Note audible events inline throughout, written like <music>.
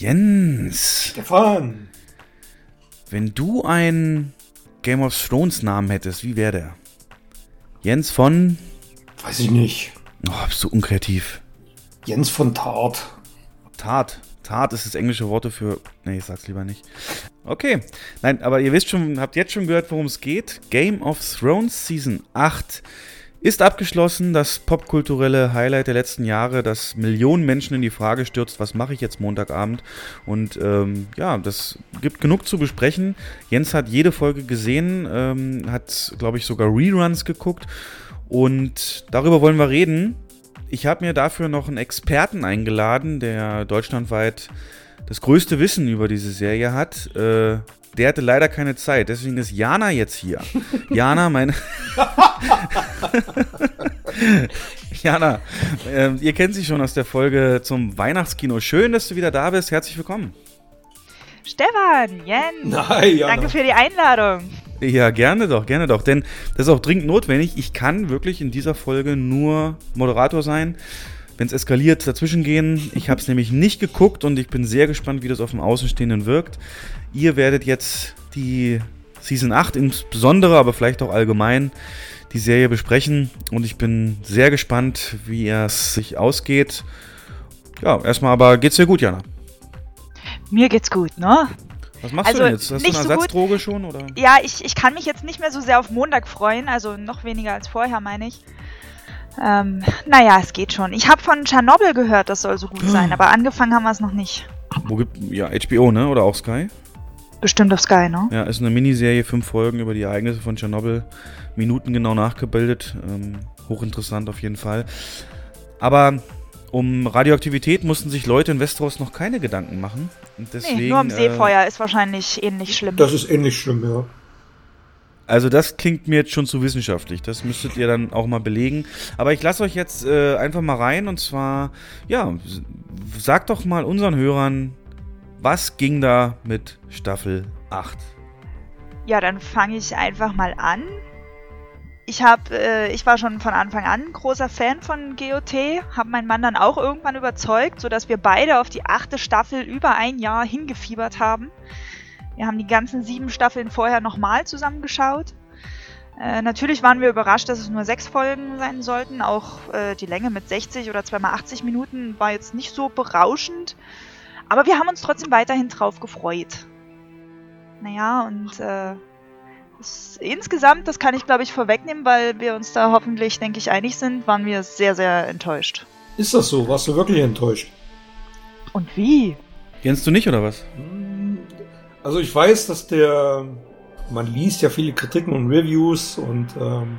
Jens. Stefan. Wenn du einen Game of Thrones Namen hättest, wie wäre der? Jens von. Weiß ich nicht. Oh, bist du unkreativ. Jens von Tart. Tart. Tart ist das englische Wort für. Nee, ich sag's lieber nicht. Okay. Nein, aber ihr wisst schon, habt jetzt schon gehört, worum es geht. Game of Thrones Season 8 ist abgeschlossen. Das popkulturelle Highlight der letzten Jahre, das Millionen Menschen in die Frage stürzt, was mache ich jetzt Montagabend? Und ähm, ja, das gibt genug zu besprechen. Jens hat jede Folge gesehen, ähm, hat, glaube ich, sogar Reruns geguckt. Und darüber wollen wir reden. Ich habe mir dafür noch einen Experten eingeladen, der deutschlandweit das größte Wissen über diese Serie hat. Äh, der hatte leider keine Zeit, deswegen ist Jana jetzt hier. <laughs> Jana, meine. <laughs> Jana, äh, ihr kennt sie schon aus der Folge zum Weihnachtskino. Schön, dass du wieder da bist. Herzlich willkommen. Stefan, Jens, Nein, Jana. danke für die Einladung. Ja, gerne doch, gerne doch. Denn das ist auch dringend notwendig. Ich kann wirklich in dieser Folge nur Moderator sein. Wenn es eskaliert, dazwischen gehen. Ich habe es nämlich nicht geguckt und ich bin sehr gespannt, wie das auf dem Außenstehenden wirkt. Ihr werdet jetzt die Season 8 insbesondere, aber vielleicht auch allgemein die Serie besprechen. Und ich bin sehr gespannt, wie es sich ausgeht. Ja, erstmal aber geht's dir gut, Jana? Mir geht's gut, ne? Was machst Also, du denn jetzt? Hast du eine so gut. Ersatzdroge schon? Oder? Ja, ich, ich kann mich jetzt nicht mehr so sehr auf Montag freuen, also noch weniger als vorher, meine ich. Ähm, naja, es geht schon. Ich habe von Tschernobyl gehört, das soll so gut sein, aber angefangen haben wir es noch nicht. Wo gibt ja HBO, ne? Oder auch Sky? Bestimmt auf Sky, ne? Ja, ist eine Miniserie, fünf Folgen über die Ereignisse von Tschernobyl. Minuten genau nachgebildet. Ähm, hochinteressant auf jeden Fall. Aber um Radioaktivität mussten sich Leute in Westeros noch keine Gedanken machen. Und deswegen, nee, nur am äh, Seefeuer ist wahrscheinlich ähnlich schlimm. Das ist ähnlich schlimm, ja. Also das klingt mir jetzt schon zu wissenschaftlich. Das müsstet ihr dann auch mal belegen. Aber ich lasse euch jetzt äh, einfach mal rein. Und zwar, ja, sagt doch mal unseren Hörern, was ging da mit Staffel 8? Ja, dann fange ich einfach mal an. Ich hab, äh, ich war schon von Anfang an großer Fan von GOT, habe meinen Mann dann auch irgendwann überzeugt, sodass wir beide auf die achte Staffel über ein Jahr hingefiebert haben. Wir haben die ganzen sieben Staffeln vorher nochmal zusammengeschaut. Äh, natürlich waren wir überrascht, dass es nur sechs Folgen sein sollten. Auch äh, die Länge mit 60 oder zweimal 80 Minuten war jetzt nicht so berauschend. Aber wir haben uns trotzdem weiterhin drauf gefreut. Naja, und äh, das, insgesamt, das kann ich glaube ich vorwegnehmen, weil wir uns da hoffentlich, denke ich, einig sind, waren wir sehr, sehr enttäuscht. Ist das so? Warst du wirklich enttäuscht? Und wie? Jens, du nicht oder was? Also ich weiß, dass der, man liest ja viele Kritiken und Reviews und ähm,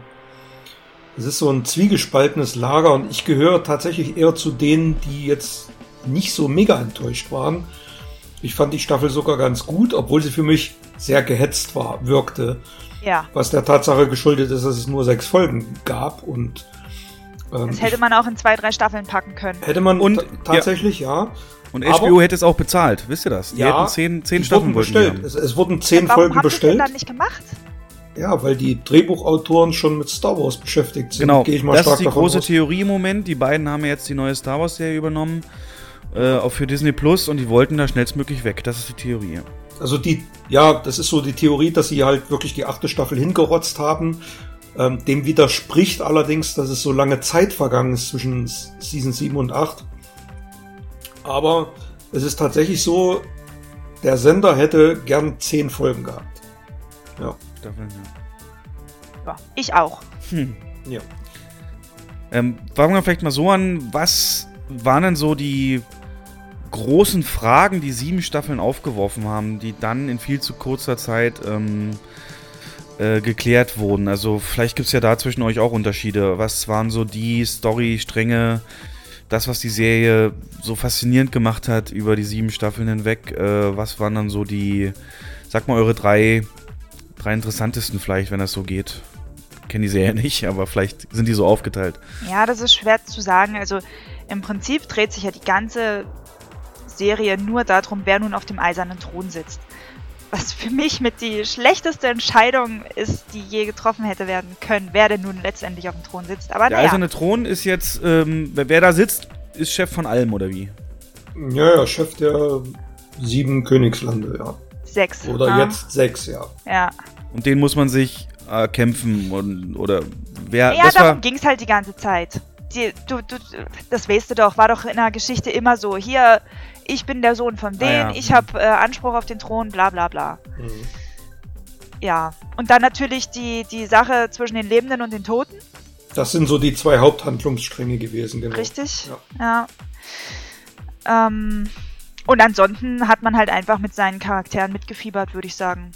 es ist so ein zwiegespaltenes Lager und ich gehöre tatsächlich eher zu denen, die jetzt nicht so mega enttäuscht waren. Ich fand die Staffel sogar ganz gut, obwohl sie für mich sehr gehetzt war, wirkte, Ja, was der Tatsache geschuldet ist, dass es nur sechs Folgen gab und ähm, das hätte man auch in zwei, drei Staffeln packen können. hätte man Und- ta- tatsächlich, ja. Und Aber- HBO hätte es auch bezahlt, wisst ihr das? Die Ja, hätten zehn, zehn die Staffeln bestellt. haben. Es, es wurden zehn Warum Folgen bestellt. denn dann nicht gemacht? Ja, weil die Drehbuchautoren schon mit Star Wars beschäftigt sind. Genau, gehe ich mal das stark ist die große aus. Theorie im Moment. Die beiden haben ja jetzt die neue Star Wars-Serie übernommen, äh, auch für Disney Plus, und die wollten da schnellstmöglich weg. Das ist die Theorie. Also die, ja, das ist so die Theorie, dass sie halt wirklich die achte Staffel hingerotzt haben. Ähm, dem widerspricht allerdings, dass es so lange Zeit vergangen ist zwischen Season 7 und 8. Aber es ist tatsächlich so, der Sender hätte gern zehn Folgen gehabt. Ja. Ja. Ich auch. ja. Ähm, fangen wir vielleicht mal so an. Was waren denn so die großen Fragen, die sieben Staffeln aufgeworfen haben, die dann in viel zu kurzer Zeit ähm, äh, geklärt wurden? Also vielleicht gibt es ja da zwischen euch auch Unterschiede. Was waren so die Storystränge, das, was die Serie so faszinierend gemacht hat über die sieben Staffeln hinweg? Äh, was waren dann so die, sag mal, eure drei, drei interessantesten vielleicht, wenn das so geht? Kenne die Serie <laughs> nicht, aber vielleicht sind die so aufgeteilt. Ja, das ist schwer zu sagen. Also im Prinzip dreht sich ja die ganze Serie nur darum, wer nun auf dem eisernen Thron sitzt. Was für mich mit die schlechteste Entscheidung ist, die je getroffen hätte werden können, wer denn nun letztendlich auf dem Thron sitzt. Aber Der naja, eiserne Thron ist jetzt, ähm, wer, wer da sitzt, ist Chef von allem, oder wie? Ja, ja, Chef der sieben Königslande, ja. Sechs. Oder ja. jetzt sechs, ja. Ja, Und den muss man sich äh, kämpfen und, oder wer. ja das darum ging es halt die ganze Zeit. Die, du, du, das weißt du doch, war doch in der Geschichte immer so. Hier, ich bin der Sohn von denen, Ah, ja. ich habe äh, Anspruch auf den Thron, bla bla bla. Mhm. Ja. Und dann natürlich die, die Sache zwischen den Lebenden und den Toten, Das sind so die zwei Haupthandlungsstränge gewesen, genau. richtig? Ja. Ja. Ähm, und ansonsten hat man halt einfach mit seinen Charakteren mitgefiebert, würde ich sagen.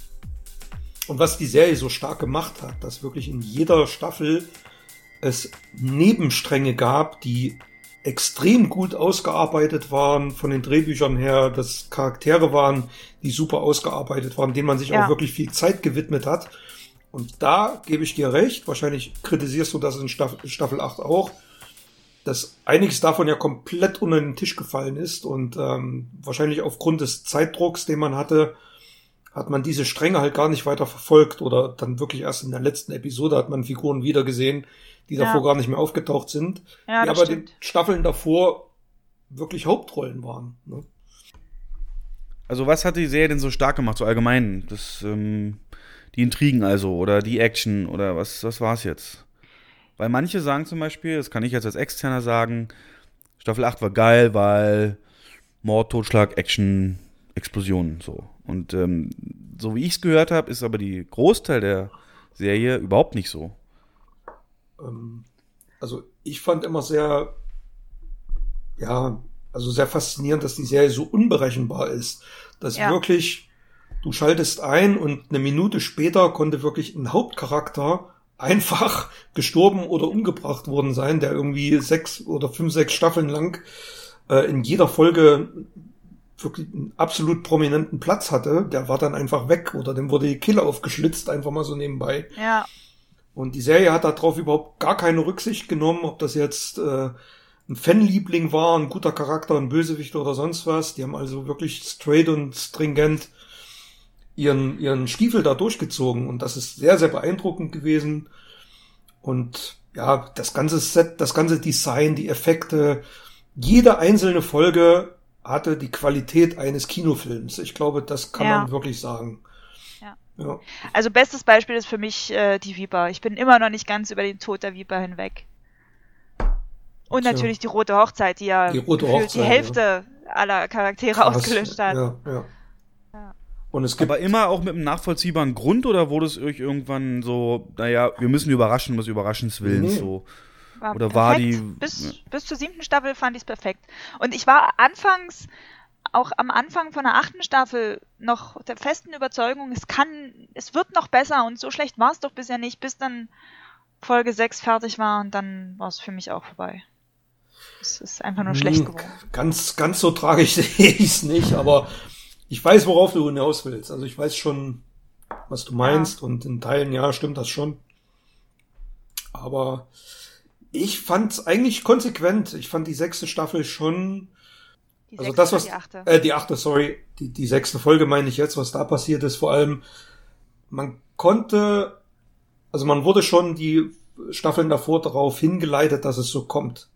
Und was die Serie so stark gemacht hat, dass wirklich in jeder Staffel es Nebenstränge gab, die extrem gut ausgearbeitet waren von den Drehbüchern her, dass Charaktere waren, die super ausgearbeitet waren, denen man sich Ja. auch wirklich viel Zeit gewidmet hat. Und da gebe ich dir recht, wahrscheinlich kritisierst du das in Staffel, Staffel 8 auch, dass einiges davon ja komplett unter den Tisch gefallen ist und ähm, wahrscheinlich aufgrund des Zeitdrucks, den man hatte, hat man diese Stränge halt gar nicht weiter verfolgt oder dann wirklich erst in der letzten Episode hat man Figuren wiedergesehen, die Ja. davor gar nicht mehr aufgetaucht sind, Ja, die aber stimmt. den Staffeln davor wirklich Hauptrollen waren. Ne? also was hat die Serie denn so stark gemacht, so allgemein? Das, ähm, die Intrigen also oder die Action oder was, was war es jetzt? Weil manche sagen zum Beispiel, das kann ich jetzt als Externer sagen, Staffel 8 war geil, weil Mord, Totschlag, Action, Explosionen so. Und ähm, so wie ich es gehört habe, ist aber die Großteil der Serie überhaupt nicht so. Ähm, also ich fand immer sehr, ja, also sehr faszinierend, dass die Serie so unberechenbar ist, dass Ja. wirklich du schaltest ein und eine Minute später konnte wirklich ein Hauptcharakter einfach <laughs> gestorben oder umgebracht worden sein, der irgendwie sechs oder fünf, sechs Staffeln lang äh, in jeder Folge wirklich einen absolut prominenten Platz hatte, der war dann einfach weg oder dem wurde die Kille aufgeschlitzt, einfach mal so nebenbei. Ja, Und die Serie hat darauf überhaupt gar keine Rücksicht genommen, ob das jetzt äh, ein Fanliebling war, ein guter Charakter, ein Bösewicht oder sonst was. Die haben also wirklich straight und stringent ihren, ihren Stiefel da durchgezogen. Und das ist sehr, sehr beeindruckend gewesen. Und ja, das ganze Set, das ganze Design, die Effekte, jede einzelne Folge hatte die Qualität eines Kinofilms. Ich glaube, das kann Ja. man wirklich sagen. Ja. ja. also bestes Beispiel ist für mich äh, die Viper. Ich bin immer noch nicht ganz über den Tod der Viper hinweg. Und Tja. natürlich die rote Hochzeit, die ja Die Hochzeit, die Hälfte aller Charaktere Krass. ausgelöscht hat. Ja, ja. Ja. Und es gibt Aber immer auch mit einem nachvollziehbaren Grund oder wurde es euch irgendwann so, naja, wir müssen überraschen, des Überraschens Willens Nee. so? War Oder war perfekt. die- Bis, bis zur siebten Staffel fand ich es perfekt. Und ich war anfangs, auch am Anfang von der achten Staffel, noch der festen Überzeugung, es kann, es wird noch besser und so schlecht war es doch bisher nicht, bis dann Folge 6 fertig war und dann war es für mich auch vorbei. Es ist einfach nur schlecht Hm, geworden. Ganz, ganz so tragisch <laughs> sehe ich es nicht, aber ich weiß, worauf du hinaus willst. Also ich weiß schon, was du meinst und in Teilen, ja, stimmt das schon. Aber ich fand es eigentlich konsequent. Ich fand die sechste Staffel schon, Die also das, was, die achte. äh, die achte, sorry, die, die sechste Folge meine ich jetzt, was da passiert ist, vor allem, man konnte, also man wurde schon die Staffeln davor darauf hingeleitet, dass es so kommt.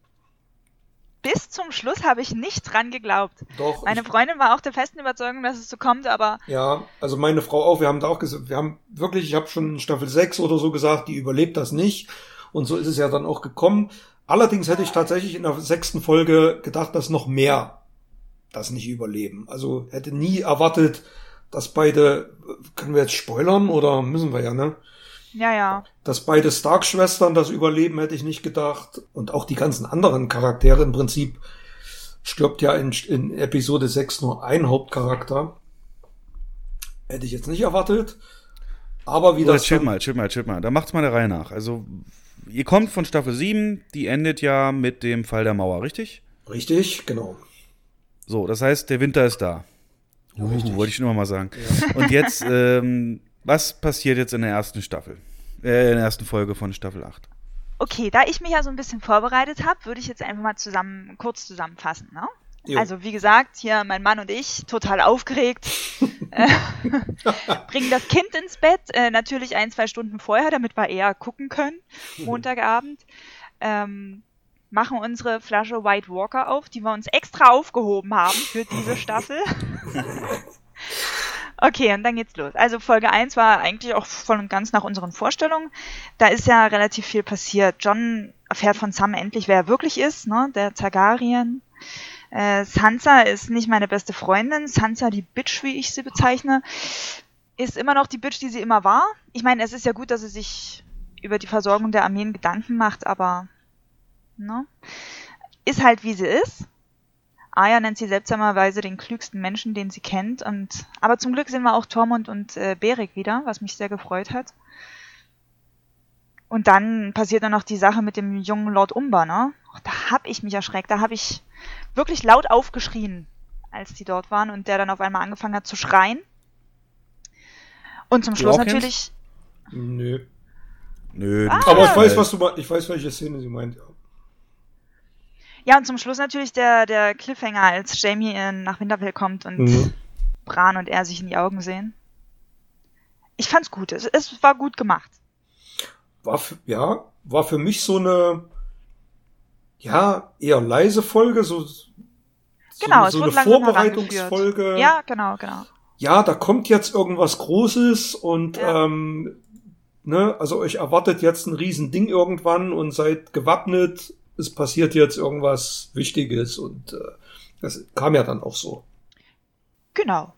Bis zum Schluss habe ich nicht dran geglaubt. Doch, Meine Freundin war auch der festen Überzeugung, dass es so kommt, aber Ja, also meine Frau auch, wir haben da auch gesagt, wir haben wirklich, ich habe schon in Staffel 6 oder so gesagt, die überlebt das nicht. Und so ist es ja dann auch gekommen. Allerdings hätte ich tatsächlich in der sechsten Folge gedacht, dass noch mehr das nicht überleben. Also hätte nie erwartet, dass beide, können wir jetzt spoilern oder müssen wir ja, ne? ja, ja. Dass beide Stark-Schwestern das überleben, hätte ich nicht gedacht. Und auch die ganzen anderen Charaktere im Prinzip stirbt ja in, in Episode 6 nur ein Hauptcharakter. Hätte ich jetzt nicht erwartet. Aber wie Oder das. chill dann- mal, chill mal, chill mal. Da macht's mal der Reihe nach. Also, ihr kommt von Staffel 7, die endet ja mit dem Fall der Mauer, richtig? Richtig, genau. So, das heißt, der Winter ist da. Ja, Uh, wollte ich schon immer mal sagen. Und jetzt, ähm, was passiert jetzt in der ersten Staffel? Äh, in der ersten Folge von Staffel 8. Okay, da ich mich ja so ein bisschen vorbereitet habe, würde ich jetzt einfach mal zusammen, kurz zusammenfassen. Ne? Jo. Also wie gesagt, hier mein Mann und ich, total aufgeregt, äh, <laughs> bringen das Kind ins Bett, äh, natürlich ein, zwei Stunden vorher, damit wir eher gucken können, <laughs> Montagabend. Ähm, machen unsere Flasche White Walker auf, die wir uns extra aufgehoben haben für diese <laughs> Staffel. Okay, und dann geht's los. Also Folge 1 war eigentlich auch voll und ganz nach unseren Vorstellungen. Da ist ja relativ viel passiert. John erfährt von Sam endlich, wer er wirklich ist, ne? Der Targaryen. Äh, Sansa ist nicht meine beste Freundin. Sansa, die Bitch, wie ich sie bezeichne, ist immer noch die Bitch, die sie immer war. Ich meine, es ist ja gut, dass sie sich über die Versorgung der Armeen Gedanken macht, aber ne? Ist halt wie sie ist. Aya nennt sie seltsamerweise den klügsten Menschen, den sie kennt. Und aber zum Glück sehen wir auch Tormund und äh, Beric wieder, was mich sehr gefreut hat. Und dann passiert dann noch die Sache mit dem jungen Lord Umber, ne? Da hab ich mich erschreckt, da hab ich wirklich laut aufgeschrien, als die dort waren und der dann auf einmal angefangen hat zu schreien. Und zum Schluss natürlich. Nö. Nö. Ah. Aber ich weiß, was du meinst. Ich weiß, welche Szene sie meint. Ja. Und zum Schluss natürlich der, der Cliffhanger, als Jamie äh, nach Winterfell kommt und Mhm. Bran und er sich in die Augen sehen. Ich fand's gut. Es, es war gut gemacht. War für, ja, war für mich so eine, ja, eher leise Folge, so, so, Genau, es so eine Vorbereitungsfolge. Ja, genau, genau. ja, da kommt jetzt irgendwas Großes und Ja. ähm, ne, also euch erwartet jetzt ein Riesending irgendwann und seid gewappnet. Es passiert jetzt irgendwas Wichtiges und äh, das kam ja dann auch so. Genau.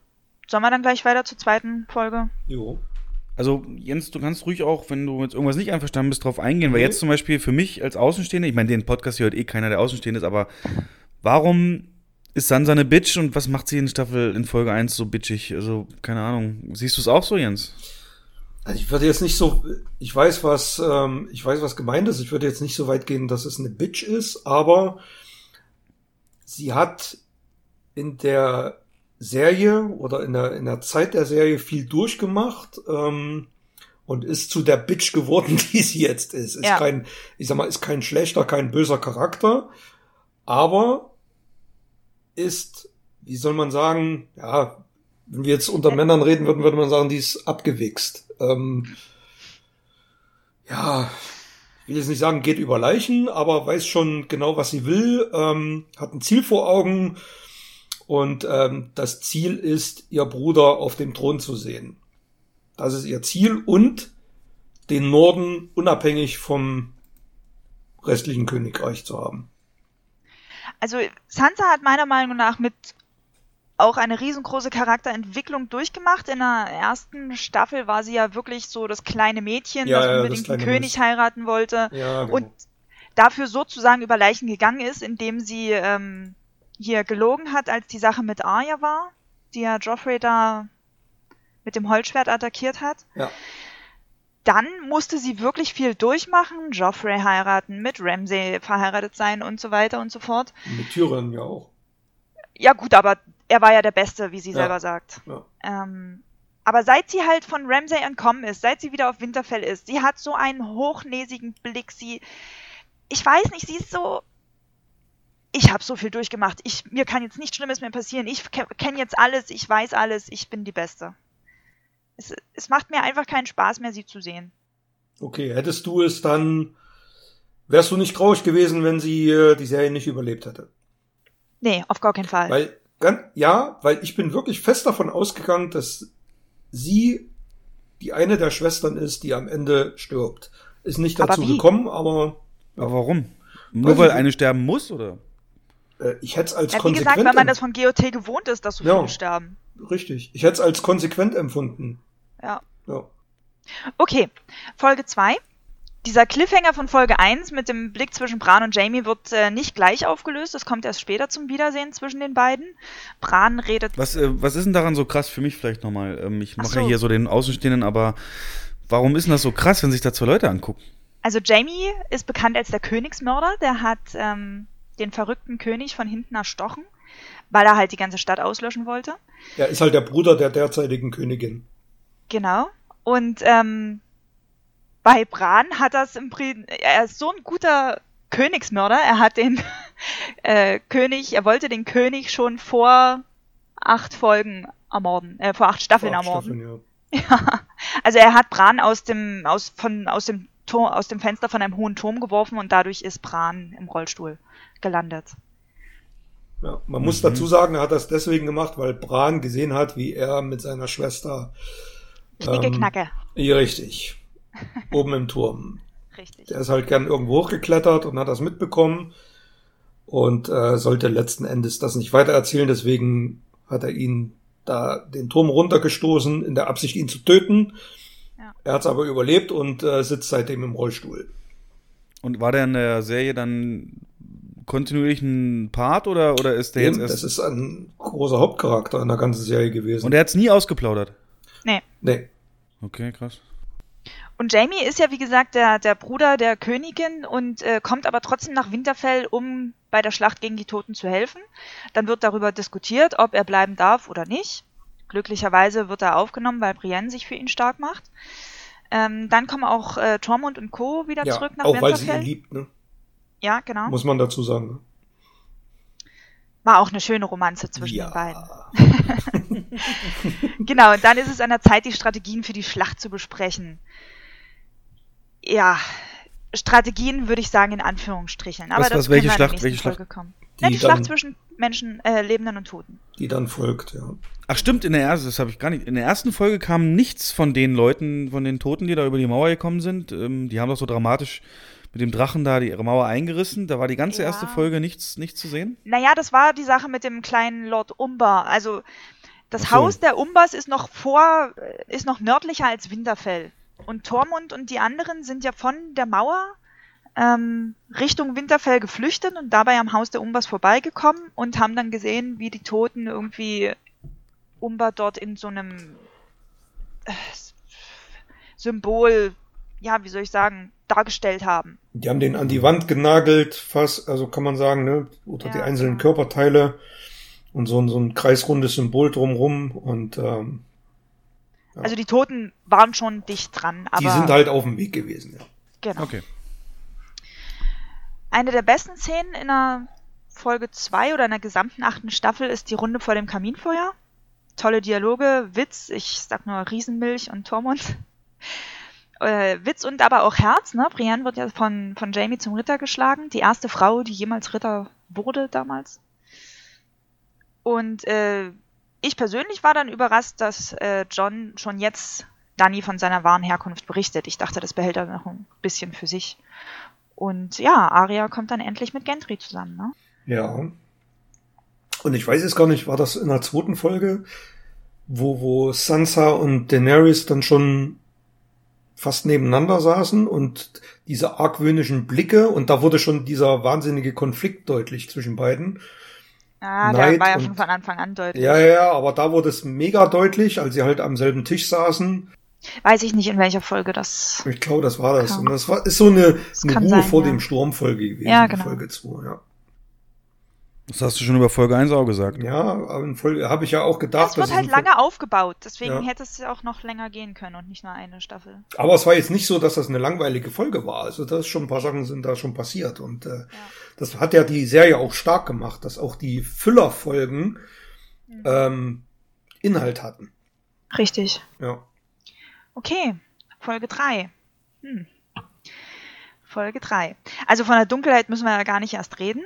Sollen wir dann gleich weiter zur zweiten Folge? Jo. Also, Jens, du kannst ruhig auch, wenn du mit irgendwas nicht einverstanden bist, drauf eingehen, weil Mhm. jetzt zum Beispiel für mich als Außenstehender, ich meine, den Podcast hier hört eh keiner, der Außenstehend ist, aber warum ist Sansa eine Bitch und was macht sie in Staffel in Folge 1 so bitchig? Also, keine Ahnung. Siehst du es auch so, Jens? Also ich würde jetzt nicht so, ich weiß was, ähm, ich weiß was gemeint ist. Ich würde jetzt nicht so weit gehen, dass es eine Bitch ist, aber sie hat in der Serie oder in der in der Zeit der Serie viel durchgemacht ähm, und ist zu der Bitch geworden, <laughs> die sie jetzt ist. Ist Ja. kein, ich sag mal, ist kein schlechter, kein böser Charakter, aber ist, wie soll man sagen, ja, wenn wir jetzt unter Männern reden würden, würde man sagen, die ist abgewichst. Ähm, ja, ich will jetzt nicht sagen, geht über Leichen, aber weiß schon genau, was sie will, ähm, hat ein Ziel vor Augen und ähm, das Ziel ist, ihr Bruder auf dem Thron zu sehen. Das ist ihr Ziel und den Norden unabhängig vom restlichen Königreich zu haben. Also Sansa hat meiner Meinung nach mit auch eine riesengroße Charakterentwicklung durchgemacht. In der ersten Staffel war sie ja wirklich so das kleine Mädchen, Ja, das ja, das unbedingt den König heiraten wollte. Ja, genau. und dafür sozusagen über Leichen gegangen ist, indem sie ähm, hier gelogen hat, als die Sache mit Arya war, die ja Joffrey da mit dem Holzschwert attackiert hat. ja. Dann musste sie wirklich viel durchmachen, Joffrey heiraten, mit Ramsay verheiratet sein und so weiter und so fort. Mit Tyrion ja auch. Ja gut, aber er war ja der Beste, wie sie Ja. selber sagt. Ja. Ähm, aber seit sie halt von Ramsay entkommen ist, seit sie wieder auf Winterfell ist, sie hat so einen hochnäsigen Blick, sie, ich weiß nicht, sie ist so, ich habe so viel durchgemacht, ich, mir kann jetzt nichts Schlimmes mehr passieren, ich ke kenne jetzt alles, ich weiß alles, ich bin die Beste. Es, es macht mir einfach keinen Spaß mehr, sie zu sehen. Okay, hättest du es dann, wärst du nicht traurig gewesen, wenn sie äh, die Serie nicht überlebt hätte? Nee, auf gar keinen Fall. Weil, ja, weil ich bin wirklich fest davon ausgegangen, dass sie die eine der Schwestern ist, die am Ende stirbt. Ist nicht Aber dazu wie? gekommen, aber Aber warum? Nur weil ich eine sterben muss, oder? äh, ich hätte es als ja, wie konsequent gesagt, weil man das von GOT gewohnt ist, dass so Ja. viele sterben. richtig. Ich hätte es als konsequent empfunden. Ja. Ja. Okay, Folge 2. Dieser Cliffhanger von Folge 1 mit dem Blick zwischen Bran und Jamie wird äh, nicht gleich aufgelöst. Das kommt erst später zum Wiedersehen zwischen den beiden. Bran redet. Was, äh, was ist denn daran so krass für mich vielleicht nochmal? Ähm, ich Ach mache so. ja hier so den Außenstehenden, aber warum ist denn das so krass, wenn sich da zwei Leute angucken? Also Jamie ist bekannt als der Königsmörder. Der hat ähm, den verrückten König von hinten erstochen, weil er halt die ganze Stadt auslöschen wollte. Er ist halt der Bruder der derzeitigen Königin. Genau. Und ähm, bei Bran hat das im Prinzip, er ist so ein guter Königsmörder. Er hat den <laughs> äh, König, er wollte den König schon vor acht Folgen ermorden, äh, vor acht Staffeln Vor acht ermorden. Staffeln, ja. Ja. <laughs> Also er hat Bran aus dem, aus, von, aus dem Tor, aus dem Fenster von einem hohen Turm geworfen und dadurch ist Bran im Rollstuhl gelandet. Ja, man mhm. muss dazu sagen, er hat das deswegen gemacht, weil Bran gesehen hat, wie er mit seiner Schwester Knicke-Knacke. Ähm, ja, richtig. Oben im Turm. Richtig. Der ist halt gern irgendwo hochgeklettert und hat das mitbekommen und äh, sollte letzten Endes das nicht weitererzählen. Deswegen hat er ihn da den Turm runtergestoßen, in der Absicht, ihn zu töten. Ja. Er hat es aber überlebt und äh, sitzt seitdem im Rollstuhl. Und war der in der Serie dann kontinuierlich ein Part oder, oder ist der Eben, jetzt erst. Das ist ein großer Hauptcharakter in der ganzen Serie gewesen. Und er hat es nie ausgeplaudert? Nee. Nee. Okay, krass. Und Jamie ist ja, wie gesagt, der, der Bruder der Königin und äh, kommt aber trotzdem nach Winterfell, um bei der Schlacht gegen die Toten zu helfen. Dann wird darüber diskutiert, ob er bleiben darf oder nicht. Glücklicherweise wird er aufgenommen, weil Brienne sich für ihn stark macht. Ähm, dann kommen auch äh, Tormund und Co. wieder ja, zurück nach auch Winterfell. weil sie ihn liebt, ne? Ja, genau. Muss man dazu sagen. Ne? War auch eine schöne Romanze zwischen ja. den beiden. <laughs> genau, und dann ist es an der Zeit, die Strategien für die Schlacht zu besprechen ja, Strategien würde ich sagen in Anführungsstrichen. Aber was, das was, welche Schlacht? Welche Schlacht? Kommen. Die, ja, die Schlacht zwischen Menschen, äh, Lebenden und Toten. Die dann folgt, ja. Ach stimmt, in der ersten, das habe ich gar nicht. In der ersten Folge kam nichts von den Leuten, von den Toten, die da über die Mauer gekommen sind. Ähm, die haben doch so dramatisch mit dem Drachen da die Mauer eingerissen. Da war die ganze ja. erste Folge nichts, nichts zu sehen. Naja, das war die Sache mit dem kleinen Lord Umber. Also das so. Haus der Umbers ist noch vor, äh, ist noch nördlicher als Winterfell. Und Tormund und die anderen sind ja von der Mauer ähm, Richtung Winterfell geflüchtet und dabei am Haus der Umbers vorbeigekommen und haben dann gesehen, wie die Toten irgendwie Umber dort in so einem äh, Symbol, ja, wie soll ich sagen, dargestellt haben. Die haben den an die Wand genagelt, fast, also kann man sagen, ne, oder ja, die einzelnen genau. Körperteile und so, so ein kreisrundes Symbol drumrum und ähm, ja. Also die Toten waren schon dicht dran, aber. Die sind halt auf dem Weg gewesen, ja. Genau. Okay. Eine der besten Szenen in der Folge 2 oder in der gesamten achten Staffel ist die Runde vor dem Kaminfeuer. Tolle Dialoge, Witz, ich sag nur Riesenmilch und Tormund. <laughs> Äh, Witz und aber auch Herz, ne? Brienne wird ja von, von Jamie zum Ritter geschlagen. Die erste Frau, die jemals Ritter wurde damals. Und äh, ich persönlich war dann überrascht, dass äh, John schon jetzt Danny von seiner wahren Herkunft berichtet. Ich dachte, das behält er noch ein bisschen für sich. Und ja, Arya kommt dann endlich mit Gendry zusammen, ne? Ja. Und ich weiß jetzt gar nicht, war das in der zweiten Folge, wo, wo Sansa und Daenerys dann schon fast nebeneinander saßen und diese argwöhnischen Blicke und da wurde schon dieser wahnsinnige Konflikt deutlich zwischen beiden. Ah, der war ja schon von Anfang an deutlich. Ja, ja, aber da wurde es mega deutlich, als sie halt am selben Tisch saßen. Weiß ich nicht, in welcher Folge das. Ich glaube, das war das. Kam. Und das war, ist so eine, eine Ruhe sein, vor ja. dem Sturm Folge gewesen. Ja, genau. Folge 2, ja. Das hast du schon über Folge 1 auch gesagt. Ja, aber in Folge habe ich ja auch gedacht. Es wird halt lange aufgebaut, deswegen ja. hätte es auch noch länger gehen können und nicht nur eine Staffel. Aber es war jetzt nicht so, dass das eine langweilige Folge war. Also das ist schon ein paar Sachen sind da schon passiert und äh, ja. das hat ja die Serie auch stark gemacht, dass auch die Füllerfolgen mhm. ähm, Inhalt hatten. Richtig. Ja. Okay, Folge 3. Hm. Folge 3. Also von der Dunkelheit müssen wir ja gar nicht erst reden.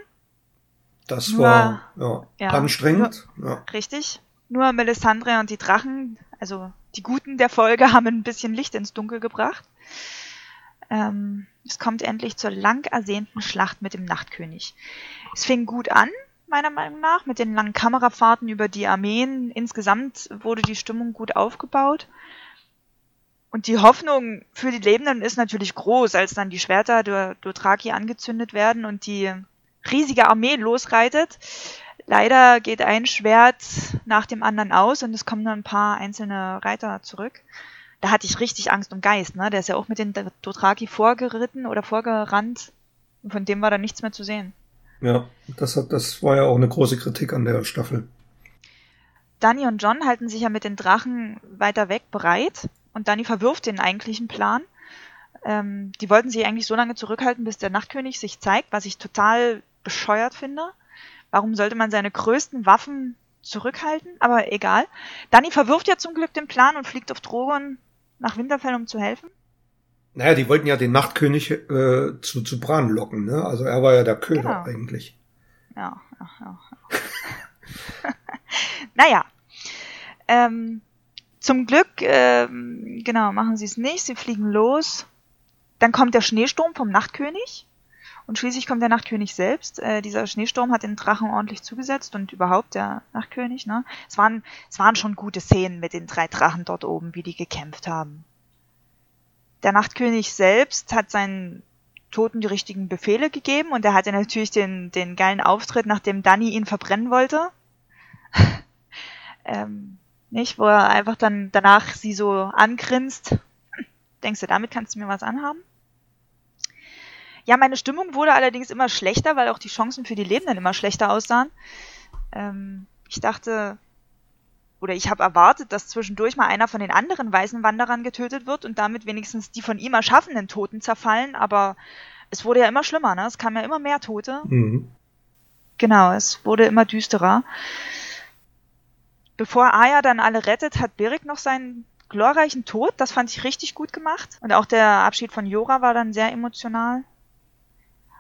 Das Nur, war ja, ja, anstrengend. Ja. Richtig. Nur Melisandre und die Drachen, also die Guten der Folge, <laughs> haben ein bisschen Licht ins Dunkel gebracht. Ähm, es kommt endlich zur lang ersehnten Schlacht mit dem Nachtkönig. Es fing gut an, meiner Meinung nach, mit den langen Kamerafahrten über die Armeen. Insgesamt wurde die Stimmung gut aufgebaut. Und die Hoffnung für die Lebenden ist natürlich groß, als dann die Schwerter der Dothraki angezündet werden und die riesige Armee losreitet. Leider geht ein Schwert nach dem anderen aus und es kommen nur ein paar einzelne Reiter zurück. Da hatte ich richtig Angst um Geist, ne? Der ist ja auch mit den Dothraki vorgeritten oder vorgerannt. Und von dem war da nichts mehr zu sehen. Ja, das, hat, das war ja auch eine große Kritik an der Staffel. Danny und John halten sich ja mit den Drachen weiter weg bereit und Danny verwirft den eigentlichen Plan. Ähm, die wollten sich eigentlich so lange zurückhalten, bis der Nachtkönig sich zeigt, was ich total bescheuert finde. Warum sollte man seine größten Waffen zurückhalten? Aber egal. Danny verwirft ja zum Glück den Plan und fliegt auf Drogon nach Winterfell, um zu helfen. Naja, die wollten ja den Nachtkönig äh, zu, zu Bran locken, ne? Also er war ja der Köder genau. eigentlich. Ja, ja, ja. <laughs> naja. Ähm, zum Glück, ähm, genau, machen sie es nicht. Sie fliegen los. Dann kommt der Schneesturm vom Nachtkönig. Und schließlich kommt der Nachtkönig selbst. Äh, dieser Schneesturm hat den Drachen ordentlich zugesetzt und überhaupt der Nachtkönig. Ne? Es, waren, es waren schon gute Szenen mit den drei Drachen dort oben, wie die gekämpft haben. Der Nachtkönig selbst hat seinen Toten die richtigen Befehle gegeben und er hatte natürlich den, den geilen Auftritt, nachdem Danny ihn verbrennen wollte. <laughs> ähm, nicht, wo er einfach dann danach sie so angrinst. Hm, denkst du, damit kannst du mir was anhaben? Ja, meine Stimmung wurde allerdings immer schlechter, weil auch die Chancen für die Lebenden immer schlechter aussahen. Ähm, ich dachte, oder ich habe erwartet, dass zwischendurch mal einer von den anderen weißen Wanderern getötet wird und damit wenigstens die von ihm erschaffenen Toten zerfallen, aber es wurde ja immer schlimmer, ne? Es kamen ja immer mehr Tote. Mhm. Genau, es wurde immer düsterer. Bevor Aya dann alle rettet, hat Berik noch seinen glorreichen Tod. Das fand ich richtig gut gemacht. Und auch der Abschied von Jora war dann sehr emotional.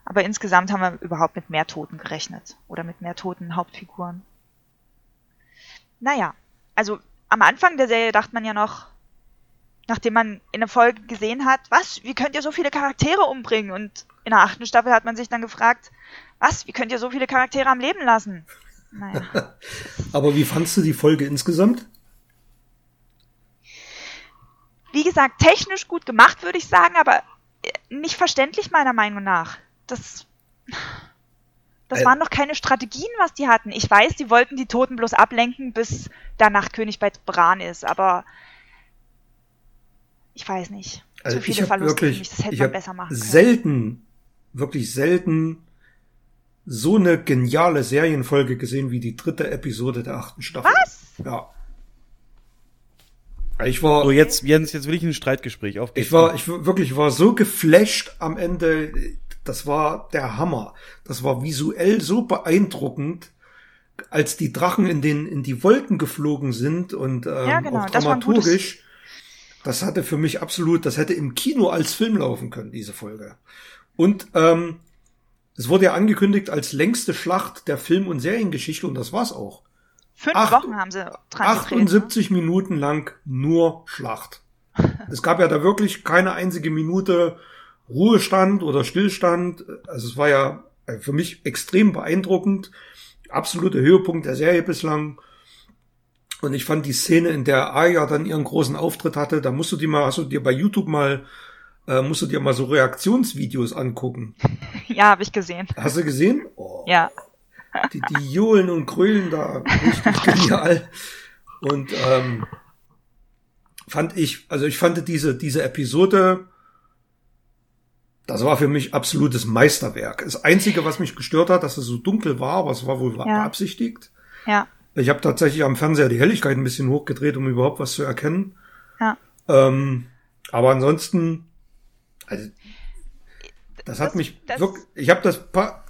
Aber insgesamt haben wir überhaupt mit mehr Toten gerechnet. Oder mit mehr toten Hauptfiguren. Naja, also am Anfang der Serie dachte man ja noch, nachdem man in der Folge gesehen hat, was, wie könnt ihr so viele Charaktere umbringen? Und in der achten Staffel hat man sich dann gefragt, was, wie könnt ihr so viele Charaktere am Leben lassen? Naja. <laughs> Aber wie fandst du die Folge insgesamt? Wie gesagt, technisch gut gemacht, würde ich sagen, aber äh, nicht verständlich meiner Meinung nach das, das waren noch keine Strategien, was die hatten. Ich weiß, die wollten die Toten bloß ablenken, bis der Nachtkönig bei Bran ist, aber ich weiß nicht. Also Zu viele ich Verluste wirklich, mich. Das hätte man besser machen können. Selten, wirklich selten so eine geniale Serienfolge gesehen wie die dritte Episode der achten Staffel. Was? Ja. Ich war. So, jetzt, Jens, jetzt will ich ein Streitgespräch auf. Ich war, ich wirklich war so geflasht am Ende. Das war der Hammer. Das war visuell so beeindruckend, als die Drachen in den in die Wolken geflogen sind und ähm, ja, genau, auch dramaturgisch. Das, das hatte für mich absolut, das hätte im Kino als Film laufen können, diese Folge. Und ähm, es wurde ja angekündigt als längste Schlacht der Film- und Seriengeschichte und das war's auch. Fünf Acht, Wochen haben sie dran 78 ne? Minuten lang nur Schlacht. es gab ja da wirklich keine einzige Minute Ruhestand oder Stillstand. Also es war ja äh, für mich extrem beeindruckend. Absoluter Höhepunkt der Serie bislang. Und ich fand die Szene, in der Aya dann ihren großen Auftritt hatte, da musst du dir mal, hast du dir bei YouTube mal, äh, musst du dir mal so Reaktionsvideos angucken. <laughs> Ja, habe ich gesehen. Hast du gesehen? Oh, ja. <laughs> Die, die Johlen und Grölen da, richtig genial. Und ähm, fand ich, also ich fand diese, diese Episode das war für mich absolutes Meisterwerk. Das Einzige, was mich gestört hat, dass es so dunkel war, aber es war wohl ja. beabsichtigt. Ja. Ich habe tatsächlich am Fernseher die Helligkeit ein bisschen hochgedreht, um überhaupt was zu erkennen. Ja. Ähm, aber ansonsten, also, das, das hat mich das wirklich, ich habe das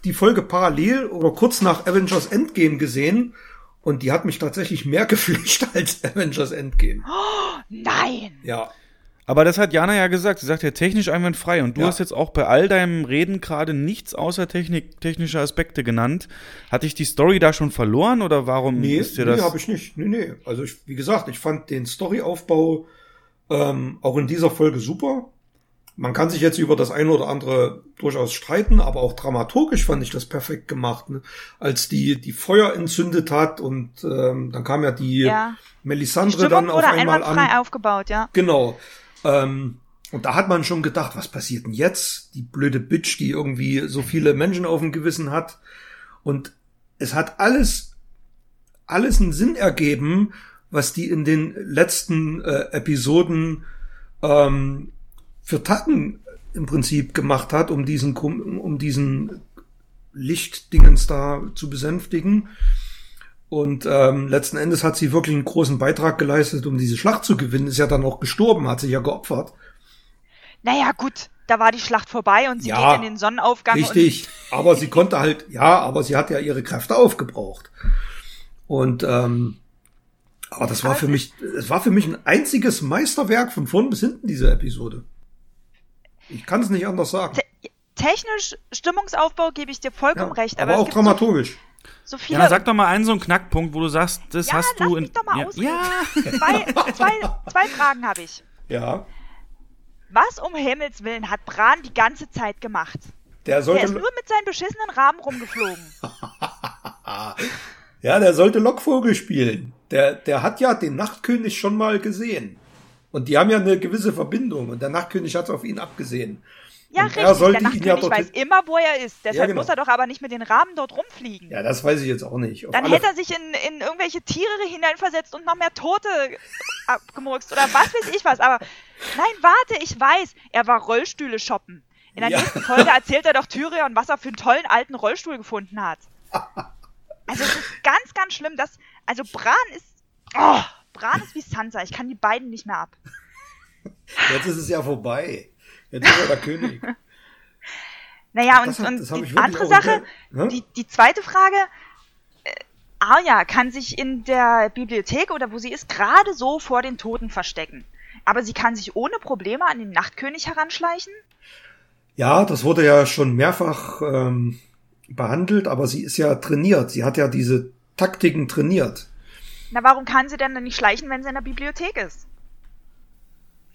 die Folge parallel oder kurz nach Avengers Endgame gesehen und die hat mich tatsächlich mehr <laughs> geflecht als Avengers Endgame. Oh, nein. Ja. Aber das hat Jana ja gesagt. Sie sagt ja technisch einwandfrei. Und du ja. hast jetzt auch bei all deinem Reden gerade nichts außer Technik, technische Aspekte genannt. Hatte ich die Story da schon verloren oder warum nee, ist dir das? Nee, habe ich nicht. Nee, nee. Also ich, wie gesagt, ich fand den Storyaufbau ähm, auch in dieser Folge super. Man kann sich jetzt über das eine oder andere durchaus streiten, aber auch dramaturgisch fand ich das perfekt gemacht. Ne? Als die die Feuer entzündet hat und ähm, dann kam ja die ja. Melisandre die dann auf einmal an. aufgebaut, ja. Genau. Ähm, und da hat man schon gedacht, was passiert denn jetzt? Die blöde Bitch, die irgendwie so viele Menschen auf dem Gewissen hat. Und es hat alles, alles einen Sinn ergeben, was die in den letzten äh, Episoden ähm, für Taten im Prinzip gemacht hat, um diesen, um diesen Lichtdingens da zu besänftigen. Und ähm, letzten Endes hat sie wirklich einen großen Beitrag geleistet, um diese Schlacht zu gewinnen. Ist ja dann auch gestorben, hat sich ja geopfert. Naja, gut, da war die Schlacht vorbei und sie ja, geht in den Sonnenaufgang. Richtig, aber sie konnte halt, ja, aber sie hat ja ihre Kräfte aufgebraucht. Und ähm, aber das war für mich, es war für mich ein einziges Meisterwerk von vorn bis hinten, diese Episode. Ich kann es nicht anders sagen. Te technisch, Stimmungsaufbau gebe ich dir vollkommen Ja, recht. aber, Aber, auch dramaturgisch. so, so Ja, viele. dann sag doch mal einen so einen Knackpunkt, wo du sagst, das Ja, hast lass du mich in. doch mal ja, ja. zwei, zwei, zwei Fragen habe ich. Ja. Was um Himmels Willen hat Bran die ganze Zeit gemacht? Der Der ist sollte, nur mit seinen beschissenen Rahmen rumgeflogen. <laughs> ja, der sollte Lockvogel spielen. Der, der hat ja den Nachtkönig schon mal gesehen. Und die haben ja eine gewisse Verbindung. Und der Nachtkönig hat auf ihn abgesehen. Ja, Und er richtig. sollte Der ihn ja Nachtkönig dort- weiß immer, wo er ist. Deshalb genau. muss er doch aber nicht mit den Rahmen dort rumfliegen. Ja, das weiß ich jetzt auch nicht. Auf Dann hätte er sich in, in irgendwelche Tiere hineinversetzt und noch mehr Tote <laughs> abgemurkst oder was weiß ich was. Aber nein, warte, ich weiß, er war Rollstühle shoppen. In der Ja. nächsten Folge erzählt er doch Tyrion, was er für einen tollen alten Rollstuhl gefunden hat. <laughs> Also es ist ganz, ganz schlimm, dass also Bran ist, oh, Bran ist wie Sansa. Ich kann die beiden nicht mehr ab. Jetzt ist es ja vorbei. Ist er der König. <laughs> Naja, und, hab- und die andere Sache, unter- Hä? die, die zweite Frage, äh, Arya kann sich in der Bibliothek oder wo sie ist gerade so vor den Toten verstecken. Aber sie kann sich ohne Probleme an den Nachtkönig heranschleichen? Ja, das wurde ja schon mehrfach ähm, behandelt, aber sie ist ja trainiert. Sie hat ja diese Taktiken trainiert. Na, warum kann sie denn dann nicht schleichen, wenn sie in der Bibliothek ist?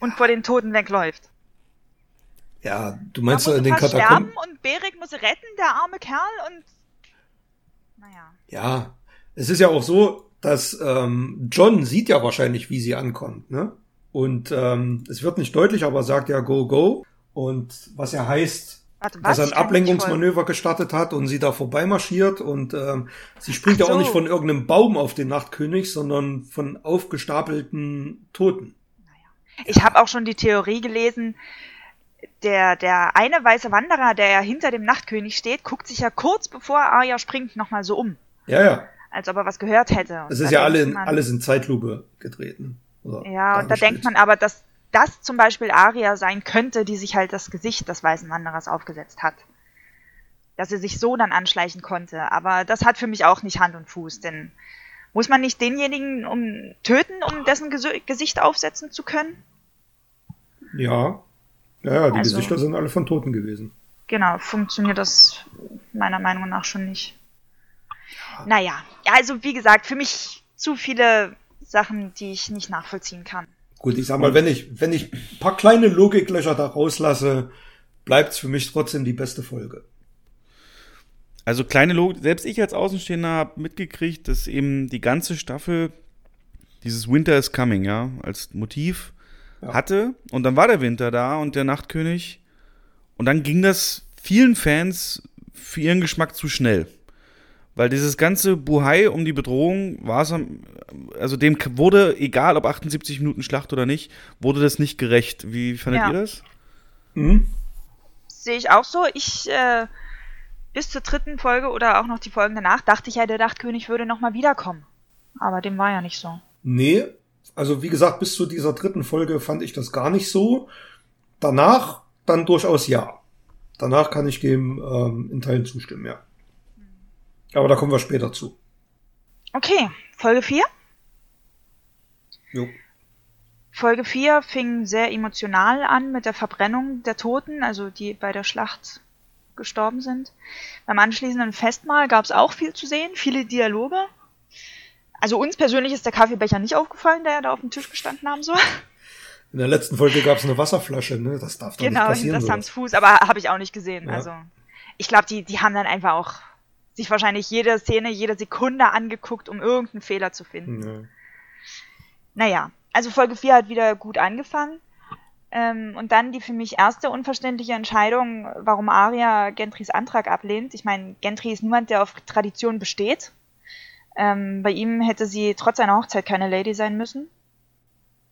Und vor den Toten wegläuft? Ja, du Da meinst doch in den Katakomben. sterben und Beric muss retten, der arme Kerl, und... Naja. Ja, es ist ja auch so, dass ähm, John sieht ja wahrscheinlich, wie sie ankommt, ne? Und ähm, es wird nicht deutlich, aber er sagt ja go go. Und was ja heißt, Warte, dass was? er Ich ein. Ablenkungsmanöver gestartet hat und sie da vorbeimarschiert und ähm, sie springt Ach ja auch so. nicht von irgendeinem Baum auf den Nachtkönig, sondern von aufgestapelten Toten. Ich habe auch schon die Theorie gelesen, der, der eine weiße Wanderer, der ja hinter dem Nachtkönig steht, guckt sich ja kurz bevor Arya springt nochmal so um, Ja, ja. als ob er was gehört hätte. Und Es ist ja alle in, man- alles in Zeitlupe getreten. Ja, und da denkt man aber, dass das zum Beispiel Arya sein könnte, die sich halt das Gesicht des weißen Wanderers aufgesetzt hat. Dass sie sich so dann anschleichen konnte. Aber das hat für mich auch nicht Hand und Fuß, denn muss man nicht denjenigen um, töten, um dessen Gesü- Gesicht aufsetzen zu können? Ja. Ja, ja, die Also- Gesichter sind alle von Toten gewesen. Genau, funktioniert das meiner Meinung nach schon nicht. Naja, also wie gesagt, für mich zu viele Sachen, die ich nicht nachvollziehen kann. Gut, ich sag mal, wenn ich, wenn ich ein paar kleine Logiklöcher da rauslasse, bleibt's für mich trotzdem die beste Folge. Also kleine Logik, selbst ich als Außenstehender habe mitgekriegt, dass eben die ganze Staffel dieses Winter is Coming, ja, als Motiv Ja. hatte. Und dann war der Winter da und der Nachtkönig. Und dann ging das vielen Fans für ihren Geschmack zu schnell. Weil dieses ganze Buhai um die Bedrohung war es am, also dem wurde, egal ob 78 Minuten Schlacht oder nicht, wurde das nicht gerecht. Wie fandet Ja. ihr das? Mhm. Sehe ich auch so. Ich, äh, bis zur dritten Folge oder auch noch die Folgen danach, dachte ich ja, der Nachtkönig würde nochmal wiederkommen. Aber dem war ja nicht so. Nee, also wie gesagt, bis zu dieser dritten Folge fand ich das gar nicht so. Danach dann durchaus ja. Danach kann ich dem ähm, in Teilen zustimmen, ja. Aber da kommen wir später zu. Okay, Folge 4. Jo. Folge 4 fing sehr emotional an mit der Verbrennung der Toten, also die bei der Schlacht gestorben sind. Beim anschließenden Festmahl gab es auch viel zu sehen, viele Dialoge. Also uns persönlich ist der Kaffeebecher nicht aufgefallen, der da auf dem Tisch gestanden haben soll. In der letzten Folge gab es eine Wasserflasche, ne? Das darf doch genau, nicht passieren. hinter sowas. Sams Fuß, aber habe ich auch nicht gesehen. Ja. Also ich glaube, die, die haben dann einfach auch sich wahrscheinlich jede Szene, jede Sekunde angeguckt, um irgendeinen Fehler zu finden. Ja. Naja, also Folge 4 hat wieder gut angefangen. Ähm, und dann die für mich erste unverständliche Entscheidung, warum Arya Gentrys Antrag ablehnt. Ich meine, Gentry ist niemand, der auf Tradition besteht. Ähm, bei ihm hätte sie trotz seiner Hochzeit keine Lady sein müssen.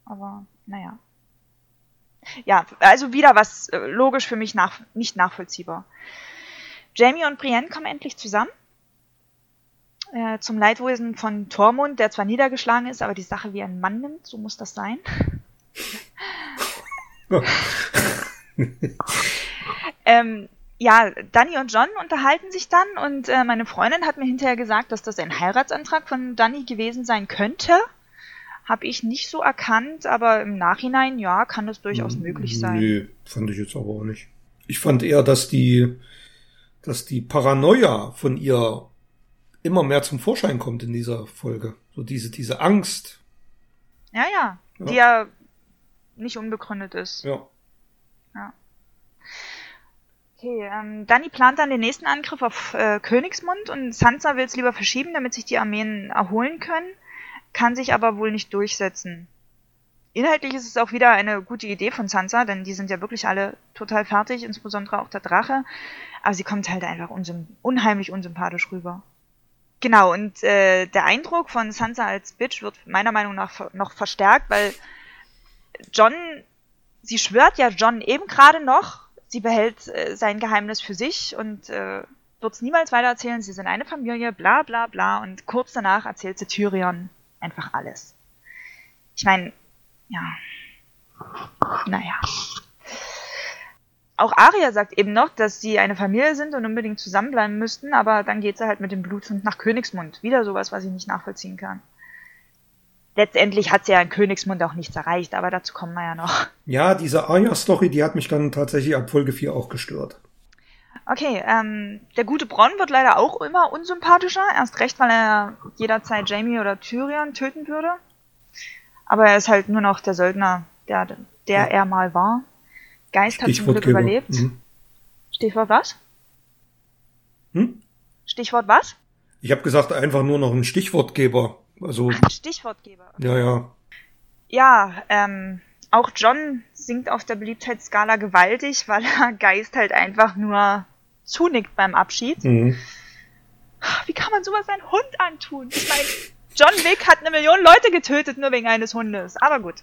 Aber naja. Ja, also wieder was äh, logisch für mich nach, nicht nachvollziehbar. Jamie und Brienne kommen endlich zusammen. Äh, zum Leidwesen von Tormund, der zwar niedergeschlagen ist, aber die Sache wie ein Mann nimmt, so muss das sein. <laughs> ähm, ja, Danny und John unterhalten sich dann und äh, meine Freundin hat mir hinterher gesagt, dass das ein Heiratsantrag von Danny gewesen sein könnte. habe ich nicht so erkannt, aber im Nachhinein, ja, kann das durchaus Hm, möglich sein. Nee, fand ich jetzt aber auch nicht. Ich fand eher, dass die, dass die Paranoia von ihr immer mehr zum Vorschein kommt in dieser Folge. So diese, diese Angst. Ja, ja, Ja. die ja nicht unbegründet ist. Ja. Okay, ähm, Dani plant dann den nächsten Angriff auf äh, Königsmund und Sansa will es lieber verschieben, damit sich die Armeen erholen können, kann sich aber wohl nicht durchsetzen. Inhaltlich ist es auch wieder eine gute Idee von Sansa, denn die sind ja wirklich alle total fertig, insbesondere auch der Drache. Aber sie kommt halt einfach unsym unheimlich unsympathisch rüber. Genau, und äh, der Eindruck von Sansa als Bitch wird meiner Meinung nach noch verstärkt, weil John, sie schwört ja John eben gerade noch, sie behält äh, sein Geheimnis für sich und äh, wird es niemals weitererzählen, sie sind eine Familie, bla bla bla. Und kurz danach erzählt sie Tyrion einfach alles. Ich meine, ja. Naja. Auch Arya sagt eben noch, dass sie eine Familie sind und unbedingt zusammenbleiben müssten, aber dann geht sie halt mit dem Bluthund nach Königsmund. Wieder sowas, was ich nicht nachvollziehen kann. Letztendlich hat sie ja in Königsmund auch nichts erreicht, aber dazu kommen wir ja noch. Ja, diese Arya-Story, die hat mich dann tatsächlich ab Folge 4 auch gestört. Okay, ähm, der gute Bronn wird leider auch immer unsympathischer. Erst recht, weil er jederzeit Jamie oder Tyrion töten würde. Aber er ist halt nur noch der Söldner, der, der Ja. er mal war. Geist hat zum Glück Stichwortgeber. überlebt. Mhm. Stichwort was? Hm? Stichwort was? Ich habe gesagt, einfach nur noch ein Stichwortgeber. Also, Ein Stichwortgeber. ja, ja. Ja, ähm, auch John sinkt auf der Beliebtheitsskala gewaltig, weil <laughs> er Geist halt einfach nur zunickt beim Abschied. Mhm. Wie kann man sowas einem Hund antun? Ich meine, John Wick hat eine Million Leute getötet, nur wegen eines Hundes. Aber gut.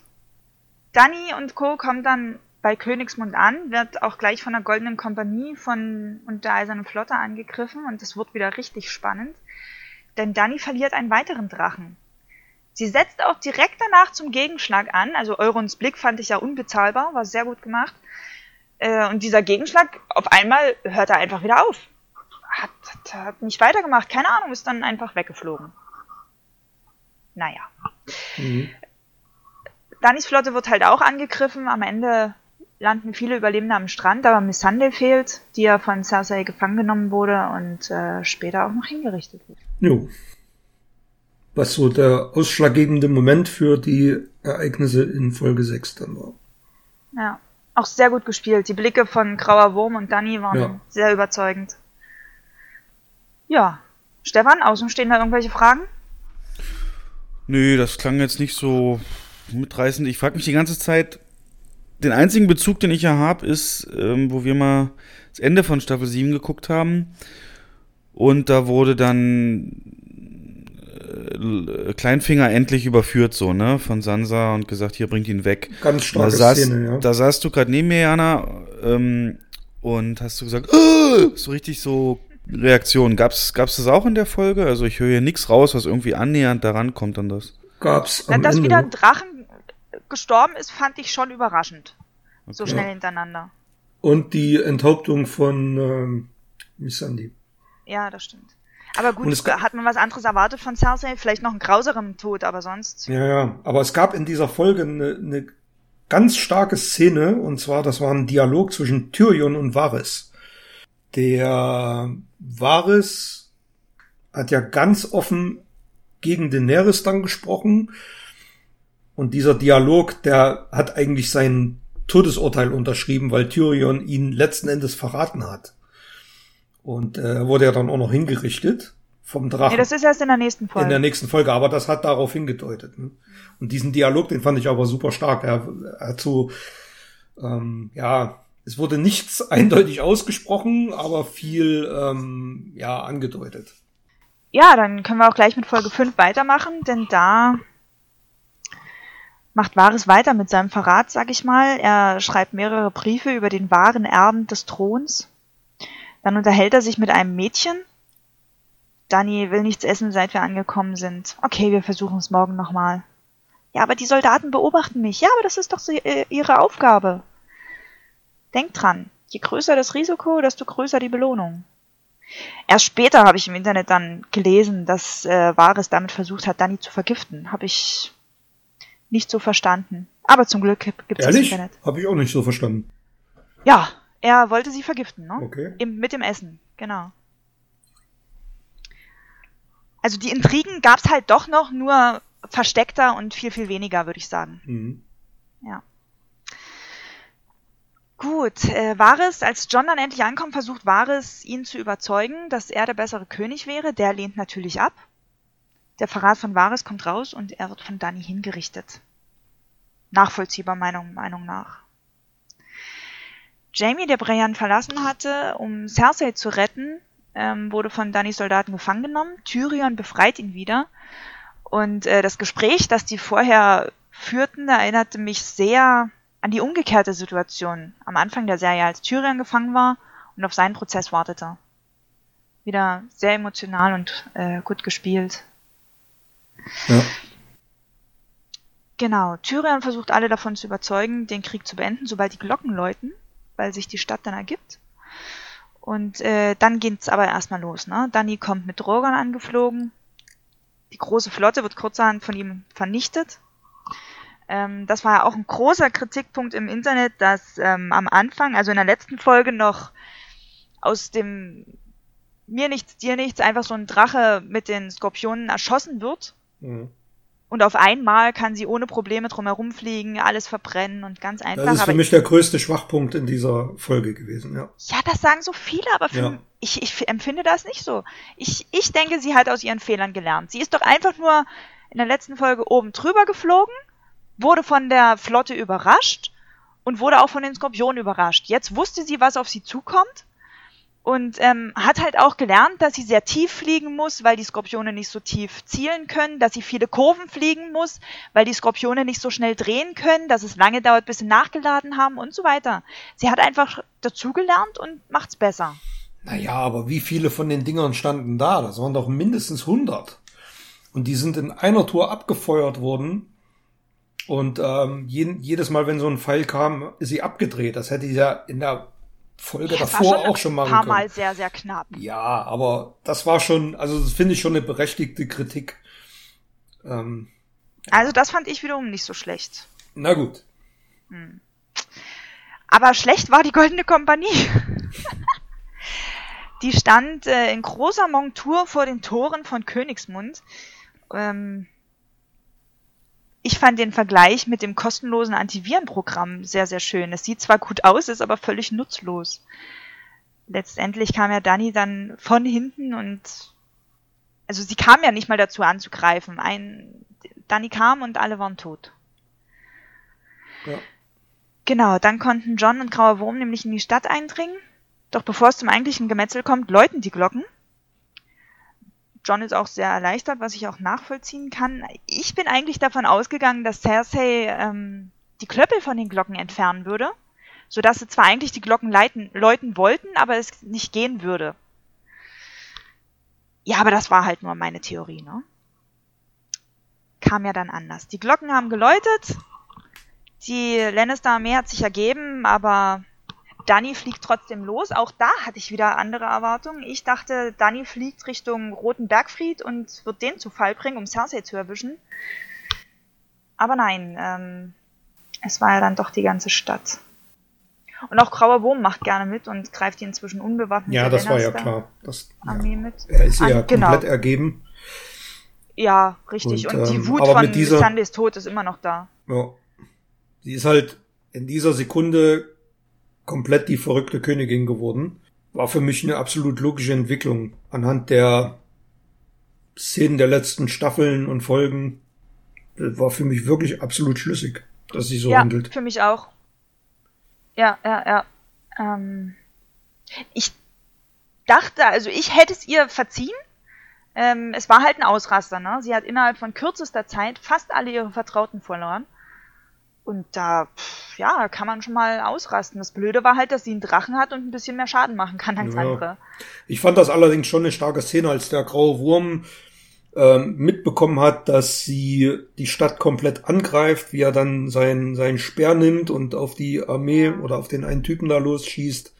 Danny und Co. kommen dann bei Königsmund an, wird auch gleich von der Goldenen Kompanie von und der Eisernen Flotte angegriffen und es wird wieder richtig spannend. Denn Danny verliert einen weiteren Drachen. Sie setzt auch direkt danach zum Gegenschlag an. Also Eurons Blick fand ich ja unbezahlbar, war sehr gut gemacht. Äh, und dieser Gegenschlag, auf einmal hört er einfach wieder auf. Hat, hat, hat nicht weitergemacht, keine Ahnung, ist dann einfach weggeflogen. Naja. Mhm. Dannys Flotte wird halt auch angegriffen. Am Ende landen viele Überlebende am Strand, aber Missandei fehlt, die ja von Cersei gefangen genommen wurde und äh, später auch noch hingerichtet wird. Jo. Was so der ausschlaggebende Moment für die Ereignisse in Folge 6 dann war. Ja, auch sehr gut gespielt. Die Blicke von Grauer Wurm und Danny waren Ja. sehr überzeugend. Ja, Stefan, Außenstehender irgendwelche Fragen? Nö, das klang jetzt nicht so mitreißend. Ich frage mich die ganze Zeit, den einzigen Bezug, den ich ja habe, ist, ähm, wo wir mal das Ende von Staffel 7 geguckt haben. Und da wurde dann äh, Kleinfinger endlich überführt, so, ne, von Sansa und gesagt, hier bringt ihn weg. Ganz Da, starke saß, Szene, ja. da saßt du gerade neben mir, Jana, ähm, und hast du gesagt, "Ah!" so richtig so Reaktion. Gab's, gab's das auch in der Folge? Also ich höre hier nichts raus, was irgendwie annähernd daran kommt an das. Gab's Na, am dass Ende. wieder ein Drachen gestorben ist, fand ich schon überraschend. So Okay. schnell hintereinander. Und die Enthauptung von ähm, Missandei. Ja, das stimmt. Aber gut, hat man was anderes erwartet von Cersei? Vielleicht noch einen grauseren Tod, aber sonst. Ja, ja. Aber es gab in dieser Folge eine, eine ganz starke Szene, und zwar, das war ein Dialog zwischen Tyrion und Varys. Der Varys hat ja ganz offen gegen Daenerys dann gesprochen. Und dieser Dialog, der hat eigentlich sein Todesurteil unterschrieben, weil Tyrion ihn letzten Endes verraten hat. Und äh, er wurde ja dann auch noch hingerichtet vom Drachen. Nee, das ist erst in der nächsten Folge. In der nächsten Folge, aber das hat darauf hingedeutet. Ne? Und diesen Dialog, den fand ich aber super stark. Er, er hat so, ähm, ja, es wurde nichts <laughs> eindeutig ausgesprochen, aber viel, ähm, ja, angedeutet. Ja, dann können wir auch gleich mit Folge 5 weitermachen, denn da macht Varys weiter mit seinem Verrat, sag ich mal. Er schreibt mehrere Briefe über den wahren Erben des Throns. Dann unterhält er sich mit einem Mädchen. Dani will nichts essen, seit wir angekommen sind. Okay, wir versuchen es morgen nochmal. Ja, aber die Soldaten beobachten mich. Ja, aber das ist doch so, äh, ihre Aufgabe. Denkt dran, je größer das Risiko, desto größer die Belohnung. Erst später habe ich im Internet dann gelesen, dass äh, Varys damit versucht hat, Dani zu vergiften. Habe ich nicht so verstanden. Aber zum Glück gibt es das Internet. Habe ich auch nicht so verstanden. Ja, er wollte sie vergiften, ne? Okay. Im, mit dem Essen, genau. Also die Intrigen gab es halt doch noch, nur versteckter und viel, viel weniger, würde ich sagen. Mhm. Ja. Gut, äh, Varys, als John dann endlich ankommt, versucht Varys, ihn zu überzeugen, dass er der bessere König wäre. Der lehnt natürlich ab. Der Verrat von Varys kommt raus und er wird von Dany hingerichtet. Nachvollziehbar Meinung, Meinung nach. Jamie, der Brian verlassen hatte, um Cersei zu retten, ähm, wurde von Dannys Soldaten gefangen genommen. Tyrion befreit ihn wieder. Und äh, das Gespräch, das die vorher führten, erinnerte mich sehr an die umgekehrte Situation am Anfang der Serie, als Tyrion gefangen war und auf seinen Prozess wartete. Wieder sehr emotional und äh, gut gespielt. Ja. Genau, Tyrion versucht alle davon zu überzeugen, den Krieg zu beenden, sobald die Glocken läuten, weil sich die Stadt dann ergibt. Und äh, dann geht's aber erstmal los. Ne? Danny kommt mit Drogon angeflogen. Die große Flotte wird kurzerhand von ihm vernichtet. Ähm, das war ja auch ein großer Kritikpunkt im Internet, dass ähm, am Anfang, also in der letzten Folge noch aus dem mir nichts, dir nichts, einfach so ein Drache mit den Skorpionen erschossen wird. Mhm. Und auf einmal kann sie ohne Probleme drumherum fliegen, alles verbrennen und ganz einfach. Das ist für mich der größte Schwachpunkt in dieser Folge gewesen, ja. Ja, das sagen so viele, aber für ja. ich, ich empfinde das nicht so. Ich, ich denke, sie hat aus ihren Fehlern gelernt. Sie ist doch einfach nur in der letzten Folge oben drüber geflogen wurde von der Flotte überrascht und wurde auch von den Skorpionen überrascht. Jetzt wusste sie, was auf sie zukommt und ähm, hat halt auch gelernt, dass sie sehr tief fliegen muss, weil die Skorpione nicht so tief zielen können, dass sie viele Kurven fliegen muss, weil die Skorpione nicht so schnell drehen können, dass es lange dauert, bis sie nachgeladen haben und so weiter. Sie hat einfach dazugelernt und macht's besser. Naja, aber wie viele von den Dingern standen da? Das waren doch mindestens 100. Und die sind in einer Tour abgefeuert worden und ähm, jeden, jedes Mal, wenn so ein Pfeil kam, ist sie abgedreht. Das hätte ich ja in der Folge ja, davor schon auch schon machen. Ein paar Mal sehr, sehr knapp. Ja, aber das war schon, also das finde ich schon eine berechtigte Kritik. Ähm, also das fand ich wiederum nicht so schlecht. Na gut. Hm. Aber schlecht war die Goldene Kompanie. <laughs> die stand äh, in großer Montur vor den Toren von Königsmund. Ähm, ich fand den Vergleich mit dem kostenlosen Antivirenprogramm sehr, sehr schön. Es sieht zwar gut aus, ist aber völlig nutzlos. Letztendlich kam ja Dani dann von hinten und also sie kam ja nicht mal dazu anzugreifen. Ein Dani kam und alle waren tot. Ja. Genau, dann konnten John und Grauer Wurm nämlich in die Stadt eindringen. Doch bevor es zum eigentlichen Gemetzel kommt, läuten die Glocken. John ist auch sehr erleichtert, was ich auch nachvollziehen kann. Ich bin eigentlich davon ausgegangen, dass Cersei ähm, die Klöppel von den Glocken entfernen würde, sodass sie zwar eigentlich die Glocken leiten, läuten wollten, aber es nicht gehen würde. Ja, aber das war halt nur meine Theorie, ne? Kam ja dann anders. Die Glocken haben geläutet, die Lannister-Armee hat sich ergeben, aber Danny fliegt trotzdem los. Auch da hatte ich wieder andere Erwartungen. Ich dachte, Danny fliegt Richtung Roten Bergfried und wird den zu Fall bringen, um Cersei zu erwischen. Aber nein, ähm, es war ja dann doch die ganze Stadt. Und auch Grauer Wurm macht gerne mit und greift die inzwischen unbewaffnet. Ja, das war ja klar. Das, Armee ja. mit. Er ist ja An, genau. komplett ergeben. Ja, richtig. Und, und die ähm, Wut von dieser, Tod ist immer noch da. Ja. Sie ist halt in dieser Sekunde komplett die verrückte Königin geworden. War für mich eine absolut logische Entwicklung anhand der Szenen der letzten Staffeln und Folgen. Das war für mich wirklich absolut schlüssig, dass sie so ja, handelt. Für mich auch. Ja, ja, ja. Ähm, ich dachte, also ich hätte es ihr verziehen. Ähm, es war halt ein Ausraster, ne? Sie hat innerhalb von kürzester Zeit fast alle ihre Vertrauten verloren. Und da, ja, kann man schon mal ausrasten. Das Blöde war halt, dass sie einen Drachen hat und ein bisschen mehr Schaden machen kann als ja. andere. Ich fand das allerdings schon eine starke Szene, als der graue Wurm ähm, mitbekommen hat, dass sie die Stadt komplett angreift, wie er dann seinen, seinen Speer nimmt und auf die Armee oder auf den einen Typen da losschießt.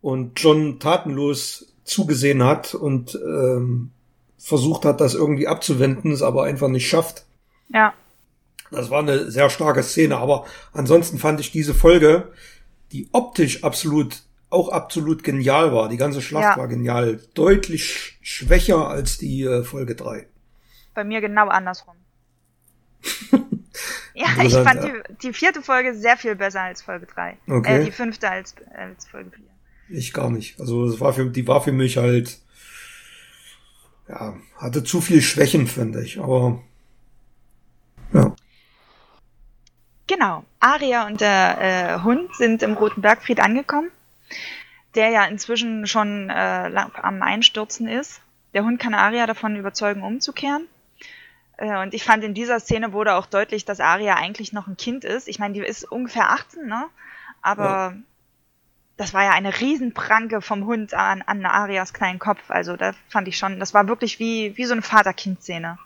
Und John tatenlos zugesehen hat und ähm, versucht hat, das irgendwie abzuwenden, es aber einfach nicht schafft. Ja. Das war eine sehr starke Szene, aber ansonsten fand ich diese Folge, die optisch absolut, auch absolut genial war. Die ganze Schlacht ja. war genial. Deutlich schwächer als die äh, Folge 3. Bei mir genau andersrum. <laughs> ja, ich fand die, die, vierte Folge sehr viel besser als Folge 3. Okay. Äh, die fünfte als, als Folge 4. Ich gar nicht. Also es war für, die war für mich halt, ja, hatte zu viel Schwächen, finde ich. Aber ja. Genau. Aria und der äh, Hund sind im Roten Bergfried angekommen, der ja inzwischen schon äh, am Einstürzen ist. Der Hund kann Aria davon überzeugen, umzukehren. Äh, und ich fand, in dieser Szene wurde auch deutlich, dass Aria eigentlich noch ein Kind ist. Ich meine, die ist ungefähr 18, ne? Aber ja. das war ja eine Riesenpranke vom Hund an, an Arias kleinen Kopf. Also da fand ich schon, das war wirklich wie, wie so eine Vater-Kind-Szene.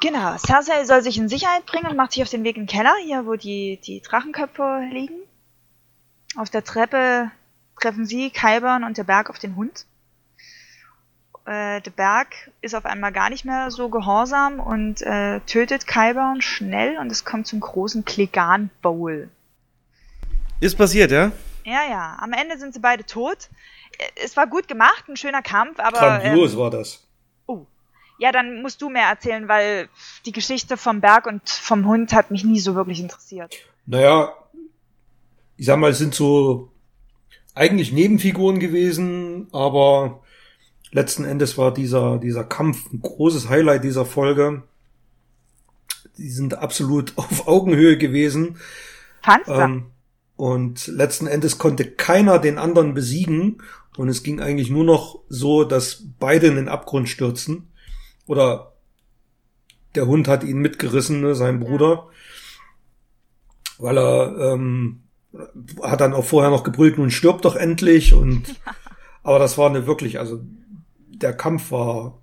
Genau, Cersei soll sich in Sicherheit bringen und macht sich auf den Weg in den Keller, hier wo die, die Drachenköpfe liegen. Auf der Treppe treffen sie, Kaiburn und der Berg auf den Hund. Äh, der Berg ist auf einmal gar nicht mehr so gehorsam und äh, tötet Kaiburn schnell und es kommt zum großen Klegan Bowl. Ist passiert, ja? Ja, ja. Am Ende sind sie beide tot. Äh, es war gut gemacht, ein schöner Kampf, aber. Grandios ähm, war das. Ja, dann musst du mehr erzählen, weil die Geschichte vom Berg und vom Hund hat mich nie so wirklich interessiert. Naja, ich sag mal, es sind so eigentlich Nebenfiguren gewesen, aber letzten Endes war dieser, dieser Kampf ein großes Highlight dieser Folge. Die sind absolut <laughs> auf Augenhöhe gewesen. Du? Ähm, und letzten Endes konnte keiner den anderen besiegen. Und es ging eigentlich nur noch so, dass beide in den Abgrund stürzen. Oder der Hund hat ihn mitgerissen, ne, sein Bruder. Weil er ähm, hat dann auch vorher noch gebrüllt, nun stirbt doch endlich. Und <laughs> aber das war eine wirklich, also der Kampf war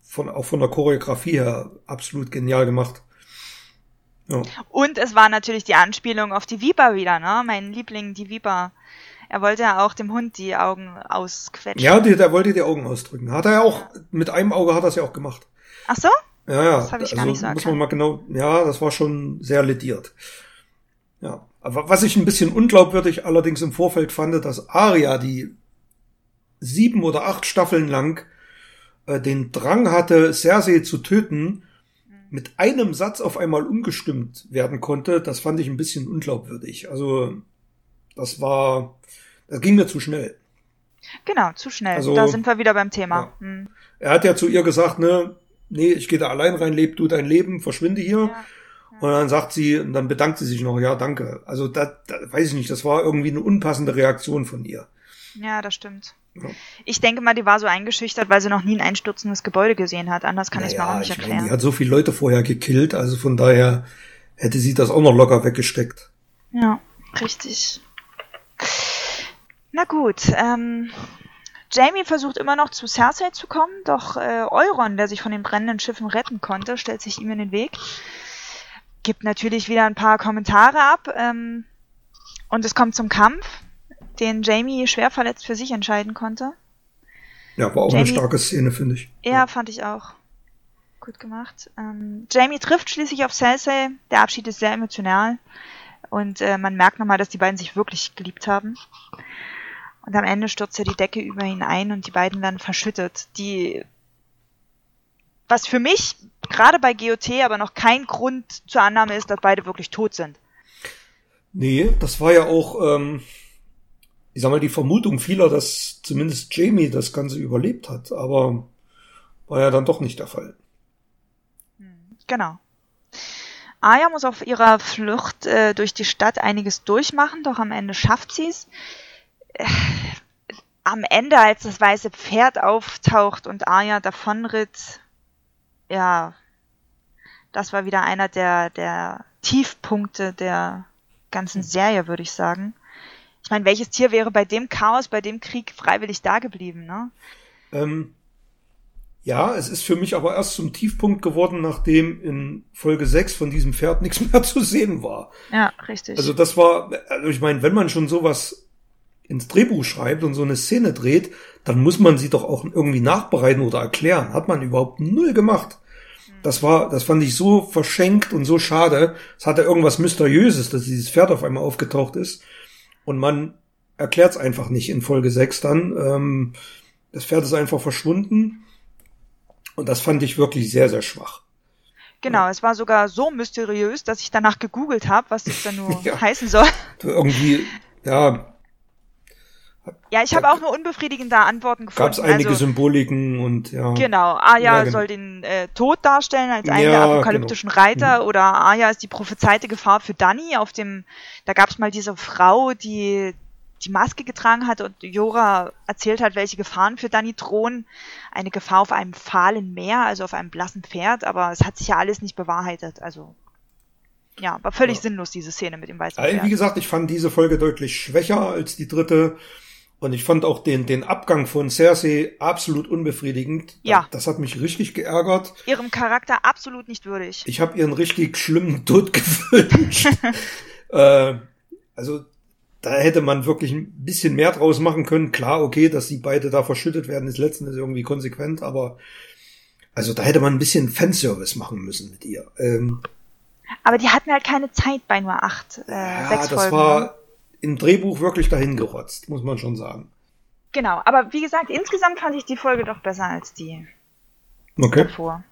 von auch von der Choreografie her absolut genial gemacht. Ja. Und es war natürlich die Anspielung auf die Viper wieder, ne? Mein Liebling, die Viper. Er wollte ja auch dem Hund die Augen ausquetschen. Ja, der, der wollte die Augen ausdrücken. Hat er ja auch, mit einem Auge hat er es ja auch gemacht. Ach so? Ja, ja. Das habe ich also gar nicht so muss man mal genau, ja, das war schon sehr lediert. Ja. Aber was ich ein bisschen unglaubwürdig allerdings im Vorfeld fand, dass Aria, die sieben oder acht Staffeln lang äh, den Drang hatte, Cersei zu töten, mit einem Satz auf einmal umgestimmt werden konnte, das fand ich ein bisschen unglaubwürdig. Also das war, das ging mir zu schnell. Genau, zu schnell. Also, da sind wir wieder beim Thema. Ja. Hm. Er hat ja zu ihr gesagt, ne, nee, ich gehe da allein rein, leb du dein Leben, verschwinde hier. Ja. Und dann sagt sie, und dann bedankt sie sich noch, ja, danke. Also da, da weiß ich nicht, das war irgendwie eine unpassende Reaktion von ihr. Ja, das stimmt. Ja. Ich denke mal, die war so eingeschüchtert, weil sie noch nie ein einstürzendes Gebäude gesehen hat. Anders kann naja, ich es mir auch nicht erklären. Meine, die hat so viele Leute vorher gekillt, also von daher hätte sie das auch noch locker weggesteckt. Ja, richtig. Na gut, ähm, Jamie versucht immer noch zu Cersei zu kommen, doch äh, Euron, der sich von den brennenden Schiffen retten konnte, stellt sich ihm in den Weg. Gibt natürlich wieder ein paar Kommentare ab ähm, und es kommt zum Kampf, den Jamie schwer verletzt für sich entscheiden konnte. Ja, war auch Jamie, eine starke Szene, finde ich. Ja, ja, fand ich auch. Gut gemacht. Ähm, Jamie trifft schließlich auf Cersei. Der Abschied ist sehr emotional. Und äh, man merkt nochmal, dass die beiden sich wirklich geliebt haben. Und am Ende stürzt ja die Decke über ihn ein und die beiden werden verschüttet. Die, was für mich gerade bei GOT aber noch kein Grund zur Annahme ist, dass beide wirklich tot sind. Nee, das war ja auch, ähm, ich sag mal, die Vermutung vieler, dass zumindest Jamie das Ganze überlebt hat, aber war ja dann doch nicht der Fall. Hm, genau. Aya muss auf ihrer Flucht äh, durch die Stadt einiges durchmachen, doch am Ende schafft sie es. Äh, am Ende, als das weiße Pferd auftaucht und Aya davonritt, ja, das war wieder einer der, der Tiefpunkte der ganzen Serie, würde ich sagen. Ich meine, welches Tier wäre bei dem Chaos, bei dem Krieg freiwillig da geblieben, ne? Ähm, ja, es ist für mich aber erst zum Tiefpunkt geworden, nachdem in Folge 6 von diesem Pferd <laughs> nichts mehr zu sehen war. Ja, richtig. Also das war, also ich meine, wenn man schon sowas ins Drehbuch schreibt und so eine Szene dreht, dann muss man sie doch auch irgendwie nachbereiten oder erklären. Hat man überhaupt null gemacht. das war, das fand ich so verschenkt und so schade. Es hatte irgendwas Mysteriöses, dass dieses Pferd auf einmal aufgetaucht ist. Und man erklärt es einfach nicht in Folge 6 dann. Ähm, das Pferd ist einfach verschwunden. Und das fand ich wirklich sehr, sehr schwach. Genau, es war sogar so mysteriös, dass ich danach gegoogelt habe, was das denn nur <laughs> ja. heißen soll. Irgendwie, ja. Ja, ich habe auch nur unbefriedigende Antworten gefunden. Gab es einige also, Symboliken und ja. Genau, Aya ja, genau. soll den äh, Tod darstellen als einen ja, der apokalyptischen genau. Reiter mhm. oder Aya ist die prophezeite Gefahr für Danny. Auf dem, da gab es mal diese Frau, die die Maske getragen hat und Jora erzählt hat, welche Gefahren für Danny drohen. Eine Gefahr auf einem fahlen Meer, also auf einem blassen Pferd, aber es hat sich ja alles nicht bewahrheitet. Also ja, war völlig ja. sinnlos, diese Szene mit dem weißen Pferd. Wie gesagt, ich fand diese Folge deutlich schwächer als die dritte. Und ich fand auch den, den Abgang von Cersei absolut unbefriedigend. Ja. Das hat mich richtig geärgert. Ihrem Charakter absolut nicht würdig. Ich habe ihren richtig schlimmen Tod <laughs> gewünscht. <laughs> äh, also da hätte man wirklich ein bisschen mehr draus machen können. Klar, okay, dass sie beide da verschüttet werden, ist letzten Endes irgendwie konsequent, aber also da hätte man ein bisschen Fanservice machen müssen mit ihr. Ähm, aber die hatten halt keine Zeit bei nur acht, äh, ja, sechs das Folgen. war ne? im Drehbuch wirklich dahin gerotzt, muss man schon sagen. Genau, aber wie gesagt, insgesamt fand ich die Folge doch besser als die okay. davor.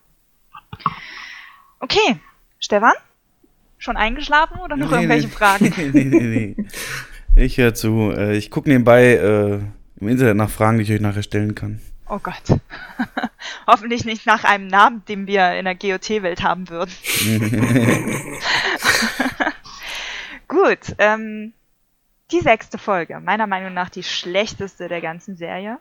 Okay, Stefan? Schon eingeschlafen oder noch nee, irgendwelche nee, Fragen? <laughs> nee, nee, nee. Ich höre zu. Äh, ich gucke nebenbei äh, im Internet nach Fragen, die ich euch nachher stellen kann. Oh Gott. <laughs> Hoffentlich nicht nach einem Namen, den wir in der GOT-Welt haben würden. <laughs> <laughs> Gut. Ähm, die sechste Folge. Meiner Meinung nach die schlechteste der ganzen Serie.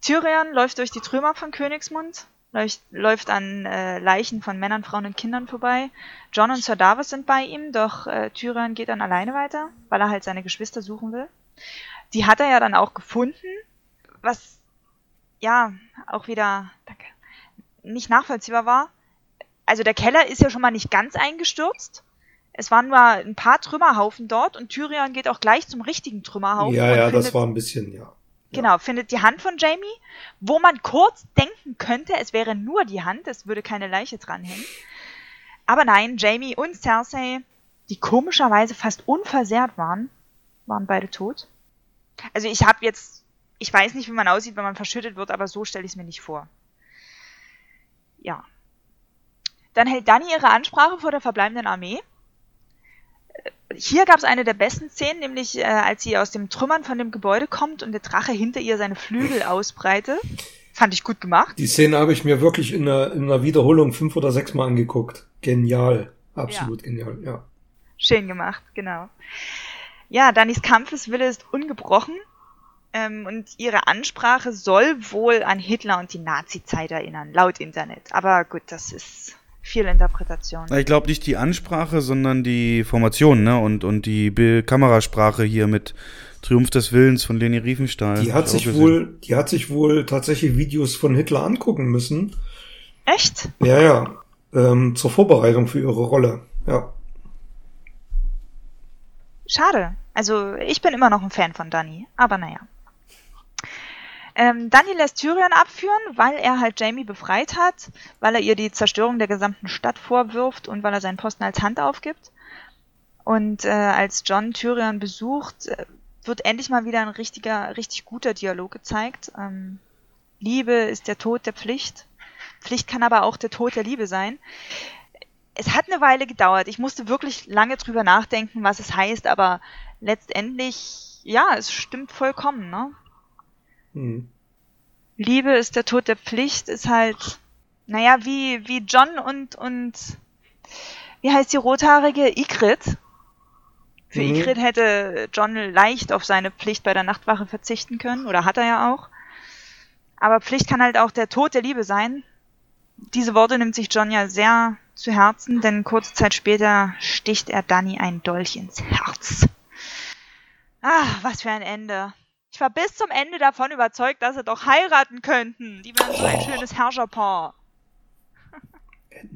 Tyrion läuft durch die Trümmer von Königsmund läuft, läuft an äh, Leichen von Männern, Frauen und Kindern vorbei. John und Sir Davos sind bei ihm, doch äh, Tyrion geht dann alleine weiter, weil er halt seine Geschwister suchen will. Die hat er ja dann auch gefunden, was ja auch wieder danke, nicht nachvollziehbar war. Also der Keller ist ja schon mal nicht ganz eingestürzt. Es waren nur ein paar Trümmerhaufen dort und Tyrion geht auch gleich zum richtigen Trümmerhaufen. Ja, ja, das war ein bisschen, ja. Genau, findet die Hand von Jamie, wo man kurz denken könnte, es wäre nur die Hand, es würde keine Leiche dranhängen. Aber nein, Jamie und Cersei, die komischerweise fast unversehrt waren, waren beide tot. Also ich habe jetzt, ich weiß nicht, wie man aussieht, wenn man verschüttet wird, aber so stelle ich es mir nicht vor. Ja. Dann hält Dani ihre Ansprache vor der verbleibenden Armee hier gab es eine der besten Szenen, nämlich äh, als sie aus dem Trümmern von dem Gebäude kommt und der Drache hinter ihr seine Flügel <laughs> ausbreitet. Fand ich gut gemacht. Die Szene habe ich mir wirklich in einer, in einer Wiederholung fünf oder sechs Mal angeguckt. Genial. Absolut ja. genial, ja. Schön gemacht, genau. Ja, Dannys Kampfeswille ist ungebrochen ähm, und ihre Ansprache soll wohl an Hitler und die Nazi-Zeit erinnern, laut Internet. Aber gut, das ist viel Interpretation. Ich glaube nicht die Ansprache, sondern die Formation, ne? Und, und die Kamerasprache hier mit Triumph des Willens von Leni Riefenstahl. Die hat sich wohl, die hat sich wohl tatsächlich Videos von Hitler angucken müssen. Echt? Ja, ja. Ähm, zur Vorbereitung für ihre Rolle. Ja. Schade. Also ich bin immer noch ein Fan von Dani, aber naja. Ähm, Dani lässt Tyrion abführen, weil er halt Jamie befreit hat, weil er ihr die Zerstörung der gesamten Stadt vorwirft und weil er seinen Posten als Hand aufgibt. Und äh, als John Tyrion besucht, äh, wird endlich mal wieder ein richtiger, richtig guter Dialog gezeigt. Ähm, Liebe ist der Tod der Pflicht. Pflicht kann aber auch der Tod der Liebe sein. Es hat eine Weile gedauert. Ich musste wirklich lange drüber nachdenken, was es heißt, aber letztendlich, ja, es stimmt vollkommen, ne? Hm. Liebe ist der Tod der Pflicht, ist halt, naja, wie, wie John und, und, wie heißt die rothaarige? Ikrit. Für mhm. Ikrit hätte John leicht auf seine Pflicht bei der Nachtwache verzichten können, oder hat er ja auch. Aber Pflicht kann halt auch der Tod der Liebe sein. Diese Worte nimmt sich John ja sehr zu Herzen, denn kurze Zeit später sticht er Danny ein Dolch ins Herz. Ah, was für ein Ende. Ich war bis zum Ende davon überzeugt, dass sie doch heiraten könnten. Die wären so ein schönes Herrscherpaar.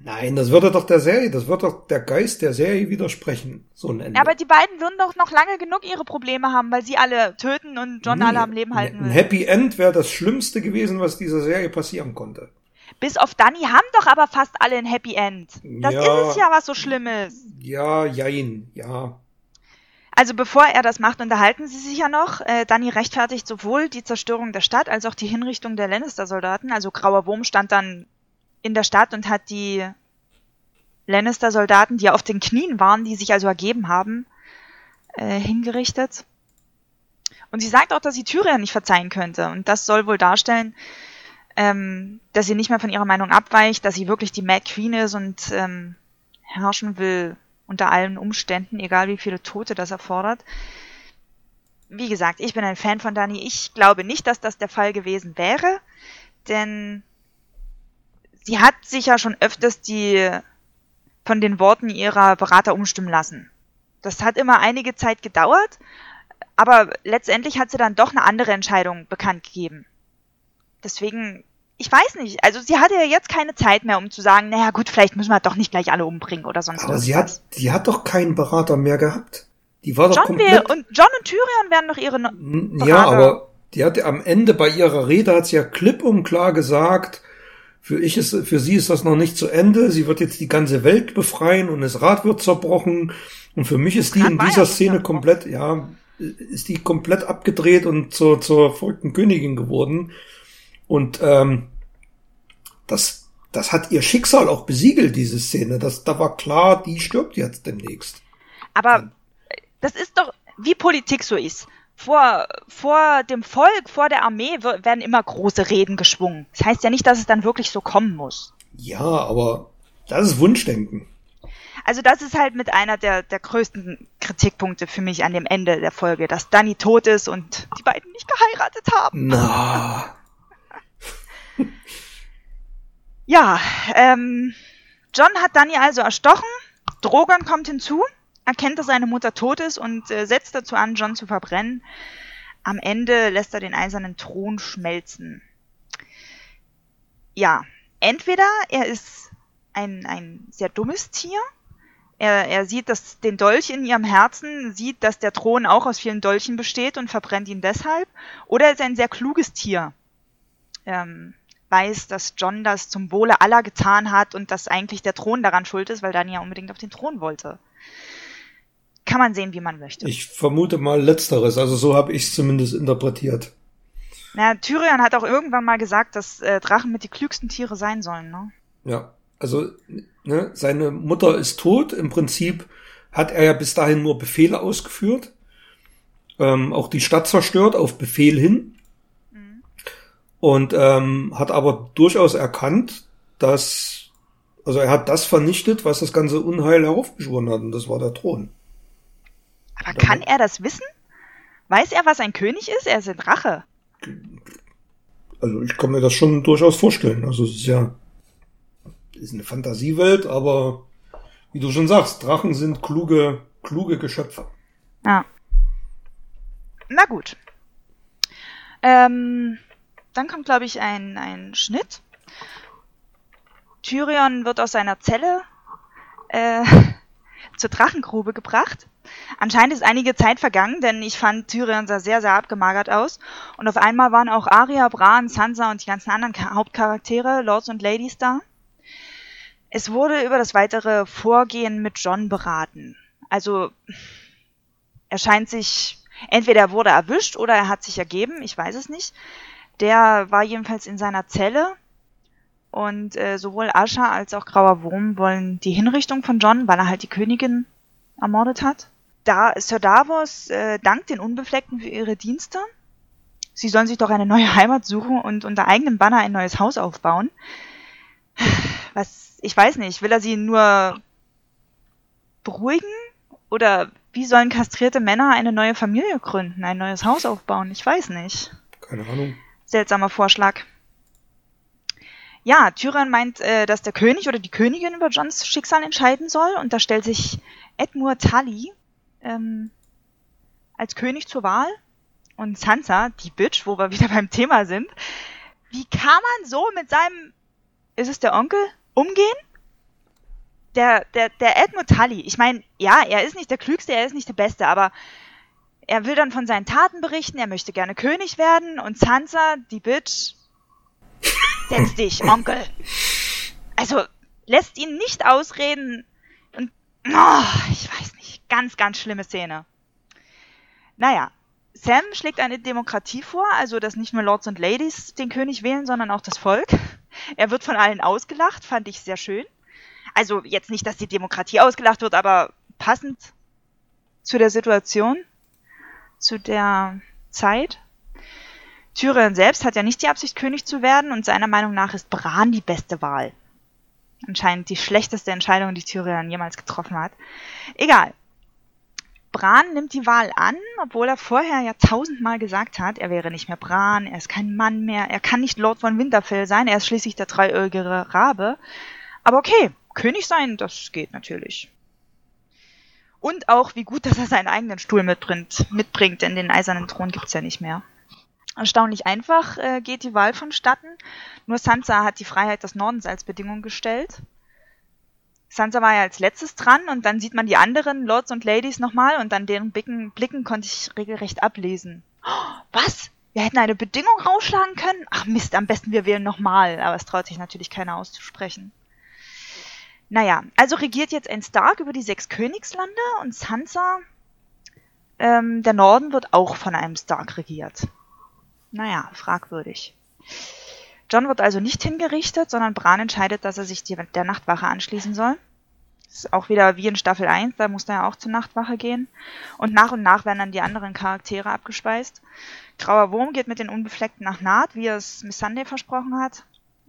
Nein, das würde doch der Serie, das wird doch der Geist der Serie widersprechen. So ein Ende. Aber die beiden würden doch noch lange genug ihre Probleme haben, weil sie alle töten und John nee, alle am Leben halten will. Ein Happy End wäre das Schlimmste gewesen, was dieser Serie passieren konnte. Bis auf Danny haben doch aber fast alle ein Happy End. Das Ja. ist es ja, was so schlimm ist. Ja, jein, ja. Also bevor er das macht, unterhalten sie sich ja noch. Äh, Danny rechtfertigt sowohl die Zerstörung der Stadt als auch die Hinrichtung der Lannister-Soldaten. Also Grauer Wurm stand dann in der Stadt und hat die Lannister-Soldaten, die auf den Knien waren, die sich also ergeben haben, äh, hingerichtet. Und sie sagt auch, dass sie Tyrion nicht verzeihen könnte. Und das soll wohl darstellen, ähm, dass sie nicht mehr von ihrer Meinung abweicht, dass sie wirklich die Mad Queen ist und ähm, herrschen will unter allen Umständen, egal wie viele Tote das erfordert. Wie gesagt, ich bin ein Fan von Dani. Ich glaube nicht, dass das der Fall gewesen wäre, denn sie hat sich ja schon öfters die von den Worten ihrer Berater umstimmen lassen. Das hat immer einige Zeit gedauert, aber letztendlich hat sie dann doch eine andere Entscheidung bekannt gegeben. Deswegen, ich weiß nicht, also sie hatte ja jetzt keine Zeit mehr, um zu sagen, naja gut, vielleicht müssen wir doch nicht gleich alle umbringen oder sonst Aber was. sie hat, die hat doch keinen Berater mehr gehabt. Die war doch John, komplett. wär, und John und Tyrion werden doch ihre. Berater. Ja, aber die hat am Ende bei ihrer Rede hat sie ja klipp und klar gesagt, für ich ist, für sie ist das noch nicht zu Ende. Sie wird jetzt die ganze Welt befreien und das Rad wird zerbrochen. Und für mich ist die in ja dieser schon Szene komplett, ja, ist die komplett abgedreht und zur, zur verrückten Königin geworden. Und ähm, das, das hat ihr Schicksal auch besiegelt, diese Szene. Das, da war klar, die stirbt jetzt demnächst. Aber das ist doch, wie Politik so ist. Vor, vor dem Volk, vor der Armee wer- werden immer große Reden geschwungen. Das heißt ja nicht, dass es dann wirklich so kommen muss. Ja, aber das ist Wunschdenken. Also das ist halt mit einer der, der größten Kritikpunkte für mich an dem Ende der Folge, dass Danny tot ist und die beiden nicht geheiratet haben. Na. <laughs> Ja, ähm, John hat Danny also erstochen, Drogon kommt hinzu, erkennt, dass seine Mutter tot ist und äh, setzt dazu an, John zu verbrennen. Am Ende lässt er den eisernen Thron schmelzen. Ja, entweder er ist ein, ein sehr dummes Tier, er, er sieht das, den Dolch in ihrem Herzen, sieht, dass der Thron auch aus vielen Dolchen besteht und verbrennt ihn deshalb, oder er ist ein sehr kluges Tier. Ähm, weiß, dass John das zum Wohle aller getan hat und dass eigentlich der Thron daran schuld ist, weil Dani ja unbedingt auf den Thron wollte. Kann man sehen, wie man möchte. Ich vermute mal letzteres, also so habe ich es zumindest interpretiert. Na, Tyrion hat auch irgendwann mal gesagt, dass äh, Drachen mit die klügsten Tiere sein sollen, ne? Ja, also ne, seine Mutter ist tot. Im Prinzip hat er ja bis dahin nur Befehle ausgeführt, ähm, auch die Stadt zerstört auf Befehl hin und ähm, hat aber durchaus erkannt, dass also er hat das vernichtet, was das ganze Unheil heraufbeschworen hat, und das war der Thron. Aber kann er das wissen? Weiß er, was ein König ist? Er ist ein Drache. Also ich kann mir das schon durchaus vorstellen. Also es ist ja ist eine Fantasiewelt, aber wie du schon sagst, Drachen sind kluge, kluge Geschöpfe. Ja. Na gut. Ähm, dann kommt, glaube ich, ein, ein Schnitt. Tyrion wird aus seiner Zelle äh, <laughs> zur Drachengrube gebracht. Anscheinend ist einige Zeit vergangen, denn ich fand Tyrion sah sehr, sehr abgemagert aus. Und auf einmal waren auch Arya, Bran, Sansa und die ganzen anderen Hauptcharaktere, Lords und Ladies da. Es wurde über das weitere Vorgehen mit John beraten. Also, er scheint sich, entweder er wurde erwischt oder er hat sich ergeben, ich weiß es nicht. Der war jedenfalls in seiner Zelle und äh, sowohl Asha als auch Grauer Wurm wollen die Hinrichtung von John, weil er halt die Königin ermordet hat. Da Sir Davos äh, dankt den Unbefleckten für ihre Dienste. Sie sollen sich doch eine neue Heimat suchen und unter eigenem Banner ein neues Haus aufbauen. Was, ich weiß nicht, will er sie nur beruhigen? Oder wie sollen kastrierte Männer eine neue Familie gründen, ein neues Haus aufbauen? Ich weiß nicht. Keine Ahnung. Seltsamer Vorschlag. Ja, Tyrion meint, äh, dass der König oder die Königin über Johns Schicksal entscheiden soll und da stellt sich Edmure Tully ähm, als König zur Wahl und Sansa, die Bitch, wo wir wieder beim Thema sind. Wie kann man so mit seinem, ist es der Onkel, umgehen? Der, der, der Edmure Tully, ich meine, ja, er ist nicht der Klügste, er ist nicht der Beste, aber er will dann von seinen Taten berichten, er möchte gerne König werden und Sansa, die Bitch, Setz dich, <laughs> Onkel. Also, lässt ihn nicht ausreden und, oh, ich weiß nicht, ganz, ganz schlimme Szene. Naja, Sam schlägt eine Demokratie vor, also dass nicht nur Lords und Ladies den König wählen, sondern auch das Volk. Er wird von allen ausgelacht, fand ich sehr schön. Also jetzt nicht, dass die Demokratie ausgelacht wird, aber passend zu der Situation, zu der Zeit. Tyrion selbst hat ja nicht die Absicht, König zu werden und seiner Meinung nach ist Bran die beste Wahl. Anscheinend die schlechteste Entscheidung, die Tyrion jemals getroffen hat. Egal. Bran nimmt die Wahl an, obwohl er vorher ja tausendmal gesagt hat, er wäre nicht mehr Bran, er ist kein Mann mehr, er kann nicht Lord von Winterfell sein, er ist schließlich der dreiäugige Rabe. Aber okay, König sein, das geht natürlich. Und auch, wie gut, <laughs> dass er seinen eigenen Stuhl mitbringt, mitbringt denn den eisernen Thron gibt's ja nicht mehr. Erstaunlich einfach äh, geht die Wahl vonstatten. Nur Sansa hat die Freiheit des Nordens als Bedingung gestellt. Sansa war ja als letztes dran und dann sieht man die anderen Lords und Ladies nochmal und an deren Blicken, Blicken konnte ich regelrecht ablesen. Oh, <gasps> was? Wir hätten eine Bedingung rausschlagen können? Ach Mist, am besten wir wählen nochmal. Aber es traut sich natürlich keiner auszusprechen. Naja, also regiert jetzt ein Stark über die sechs Königslande und Sansa, ähm, der Norden wird auch von einem Stark regiert. Naja, fragwürdig. John wird also nicht hingerichtet, sondern Bran entscheidet, dass er sich die, der Nachtwache anschließen soll. Das ist auch wieder wie in Staffel 1, da muss er ja auch zur Nachtwache gehen. Und nach und nach werden dann die anderen Charaktere abgespeist. Grauer Wurm geht mit den Unbefleckten nach Naht, wie es Miss Sunday versprochen hat.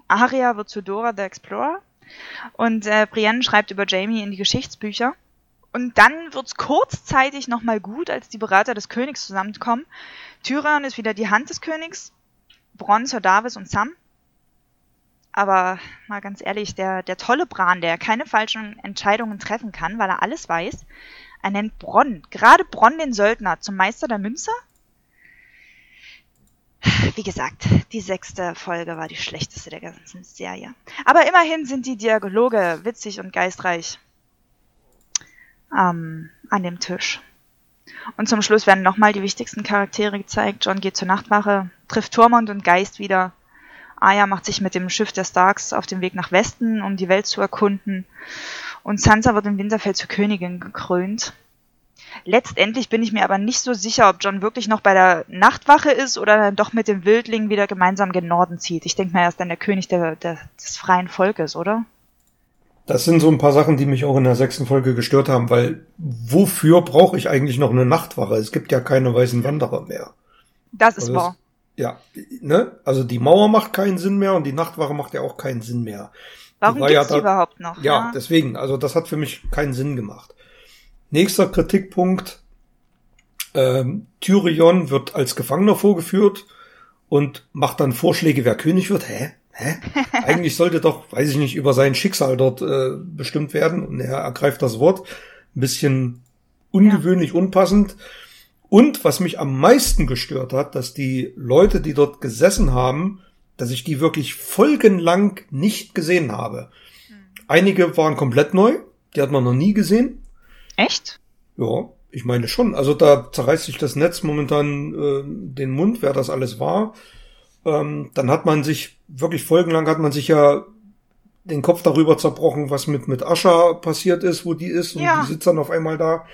Arya wird zu Dora the Explorer. Und äh, Brienne schreibt über Jamie in die Geschichtsbücher. Und dann wird's kurzzeitig nochmal gut, als die Berater des Königs zusammenkommen. Tyrion ist wieder die Hand des Königs. Bronn, Sir Davis und Sam. Aber mal ganz ehrlich, der, der tolle Bran, der keine falschen Entscheidungen treffen kann, weil er alles weiß, er nennt Bronn, gerade Bronn den Söldner, zum Meister der Münze? Wie gesagt, die sechste Folge war die schlechteste der ganzen Serie. Aber immerhin sind die Dialoge witzig und geistreich ähm, an dem Tisch. Und zum Schluss werden nochmal die wichtigsten Charaktere gezeigt. John geht zur Nachtwache, trifft Tormund und Geist wieder. Arya macht sich mit dem Schiff der Starks auf den Weg nach Westen, um die Welt zu erkunden. Und Sansa wird im Winterfell zur Königin gekrönt. Letztendlich bin ich mir aber nicht so sicher, ob John wirklich noch bei der Nachtwache ist oder dann doch mit dem Wildling wieder gemeinsam gen Norden zieht. Ich denke mal, er ist dann der König der, der, des freien Volkes, oder? Das sind so ein paar Sachen, die mich auch in der sechsten Folge gestört haben, weil wofür brauche ich eigentlich noch eine Nachtwache? Es gibt ja keine weißen Wanderer mehr. Das ist also wahr. ja, ne? Also die Mauer macht keinen Sinn mehr und die Nachtwache macht ja auch keinen Sinn mehr. Warum gibt's ja da, die überhaupt noch? Ja, ja, deswegen. Also das hat für mich keinen Sinn gemacht. Nächster Kritikpunkt. Ähm, Tyrion wird als Gefangener vorgeführt und macht dann Vorschläge, wer König wird. Hä? Hä? <laughs> Eigentlich sollte doch, weiß ich nicht, über sein Schicksal dort äh, bestimmt werden. Und er ergreift das Wort. Ein bisschen ungewöhnlich, ja. unpassend. Und was mich am meisten gestört hat, dass die Leute, die dort gesessen haben, dass ich die wirklich folgenlang nicht gesehen habe. Hm. Einige waren komplett neu, die hat man noch nie gesehen. Echt? Ja, ich meine schon. Also da zerreißt sich das Netz momentan äh, den Mund, wer das alles war. Ähm, dann hat man sich, wirklich folgenlang hat man sich ja den Kopf darüber zerbrochen, was mit, mit Ascha passiert ist, wo die ist und ja. die sitzt dann auf einmal da.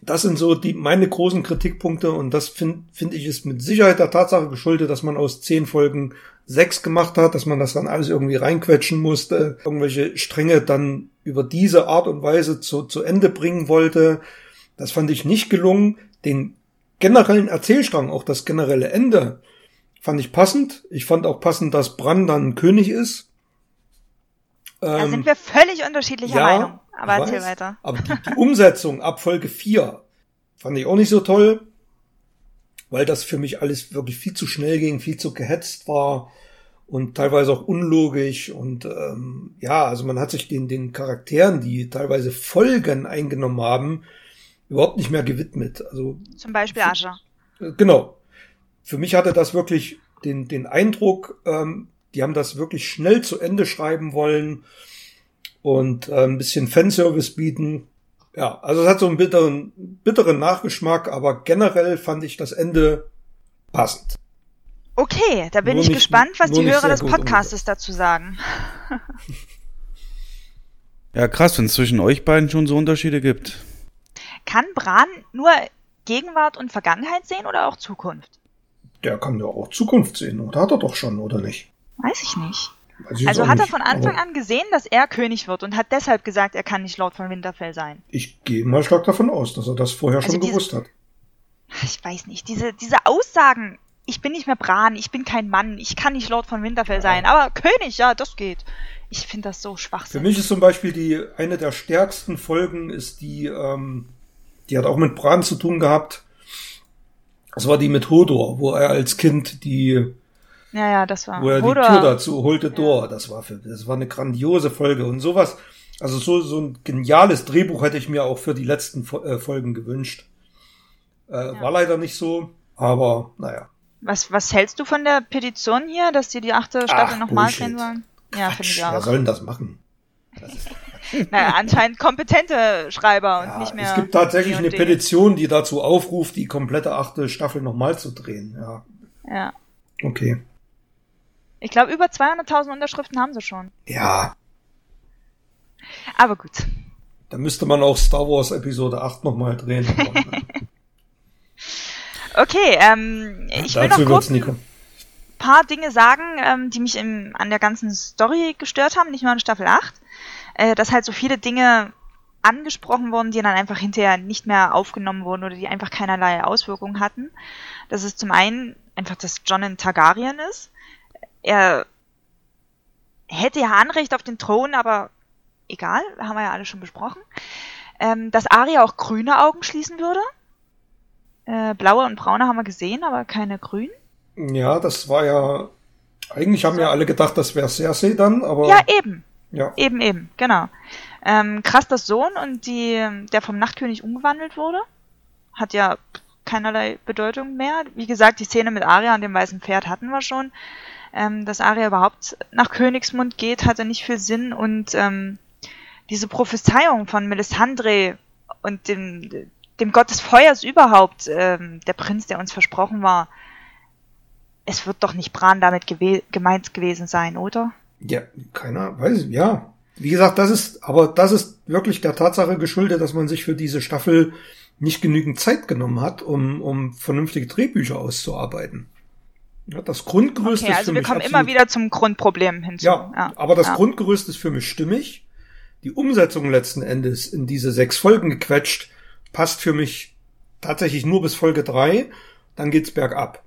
Das sind so die, meine großen Kritikpunkte und das finde find ich ist mit Sicherheit der Tatsache geschuldet, dass man aus zehn Folgen sechs gemacht hat, dass man das dann alles irgendwie reinquetschen musste, irgendwelche Stränge dann über diese Art und Weise zu, zu Ende bringen wollte. Das fand ich nicht gelungen. Den generellen Erzählstrang, auch das generelle Ende, Fand ich passend. Ich fand auch passend, dass Bran dann König ist. Da ähm, sind wir völlig unterschiedlicher ja, Meinung. Aber erzähl weiß, weiter. Aber die, die Umsetzung ab Folge 4 fand ich auch nicht so toll, weil das für mich alles wirklich viel zu schnell ging, viel zu gehetzt war und teilweise auch unlogisch und ähm, ja, also man hat sich den, den Charakteren, die teilweise Folgen eingenommen haben, überhaupt nicht mehr gewidmet. Also zum Beispiel Ascher. Genau, für mich hatte das wirklich den, den Eindruck, ähm, die haben das wirklich schnell zu Ende schreiben wollen und äh, ein bisschen Fanservice bieten. Ja, also es hat so einen bitteren, bitteren Nachgeschmack, aber generell fand ich das Ende passend. Okay, da bin Nur ich nicht- gespannt, was die Hörer des Podcastes dazu sagen. Ja, krass, wenn es zwischen euch beiden schon so Unterschiede gibt. Kann Bran nur Gegenwart und Vergangenheit sehen oder auch Zukunft? Der kann ja auch Zukunft sehen, oder hat er doch schon, oder nicht? Weiß ich nicht. Weiß ich Also hat er nicht, von Anfang an gesehen, dass er König wird und hat deshalb gesagt, er kann nicht Lord von Winterfell sein. Ich gehe mal stark davon aus, dass er das vorher Also schon diese- gewusst hat. Ich weiß nicht, diese, diese Aussagen, ich bin nicht mehr Bran, ich bin kein Mann, ich kann nicht Lord von Winterfell sein, aber König, ja, das geht. Ich finde das so Für schwachsinnig. mich ist zum Beispiel die eine der stärksten Folgen ist die, ähm, die hat auch mit Bran zu tun gehabt. Das war die mit Hodor, wo er als Kind die, Ja, ja, das war. wo er Oder, die Tür dazu holte Dor. Das war für, das war eine grandiose Folge und sowas. Also so so ein geniales Drehbuch hätte ich mir auch für die letzten äh, Folgen gewünscht. Äh, War leider nicht so, aber naja. Was, was hältst du von der Petition hier, dass die die achte Staffel nochmal drehen sollen? Ja, finde ich wer auch. soll denn das machen? <laughs> Naja, anscheinend kompetente Schreiber und Ja, nicht mehr. es gibt tatsächlich eine. Petition, die dazu aufruft, die komplette achte Staffel nochmal zu drehen. Ja, Ja. okay. Ich glaube, über 200.000 Unterschriften haben sie schon. Ja, Aber gut. da müsste man auch Star Wars Episode 8 nochmal drehen. <laughs> Okay, ähm, ich will noch dazu kurz wird's nie ein paar Dinge sagen, ähm, die mich im, an der ganzen Story gestört haben, nicht nur in Staffel 8. Äh, dass halt so viele Dinge angesprochen wurden, die dann einfach hinterher nicht mehr aufgenommen wurden oder die einfach keinerlei Auswirkungen hatten. Das ist zum einen einfach, dass John ein Targaryen ist. Er hätte ja Anrecht auf den Thron, aber egal, haben wir ja alle schon besprochen. Ähm, dass Arya auch grüne Augen schließen würde. Äh, blaue und braune haben wir gesehen, aber keine grünen. Ja, das war ja. Eigentlich haben ja alle gedacht, das wäre Cersei dann, aber Ja, eben. ja. Eben, eben, genau. Ähm, krass, das Sohn und die, der vom Nachtkönig umgewandelt wurde, hat ja keinerlei Bedeutung mehr. Wie gesagt, die Szene mit Arya und dem weißen Pferd hatten wir schon. Ähm, dass Arya überhaupt nach Königsmund geht, hatte nicht viel Sinn und ähm, diese Prophezeiung von Melisandre und dem, dem Gott des Feuers überhaupt, ähm, der Prinz, der uns versprochen war, es wird doch nicht Bran damit gewe gemeint gewesen sein, oder? Ja, keiner weiß, ja. Wie gesagt, das ist, aber das ist wirklich der Tatsache geschuldet, dass man sich für diese Staffel nicht genügend Zeit genommen hat, um, um vernünftige Drehbücher auszuarbeiten. Ja, das Grundgerüst Okay, ist also für wir mich kommen immer wieder zum Grundproblem hinzu. Ja, aber das ja. Grundgerüst ist für mich stimmig. Die Umsetzung letzten Endes in diese sechs Folgen gequetscht passt für mich tatsächlich nur bis Folge drei. Dann geht's bergab.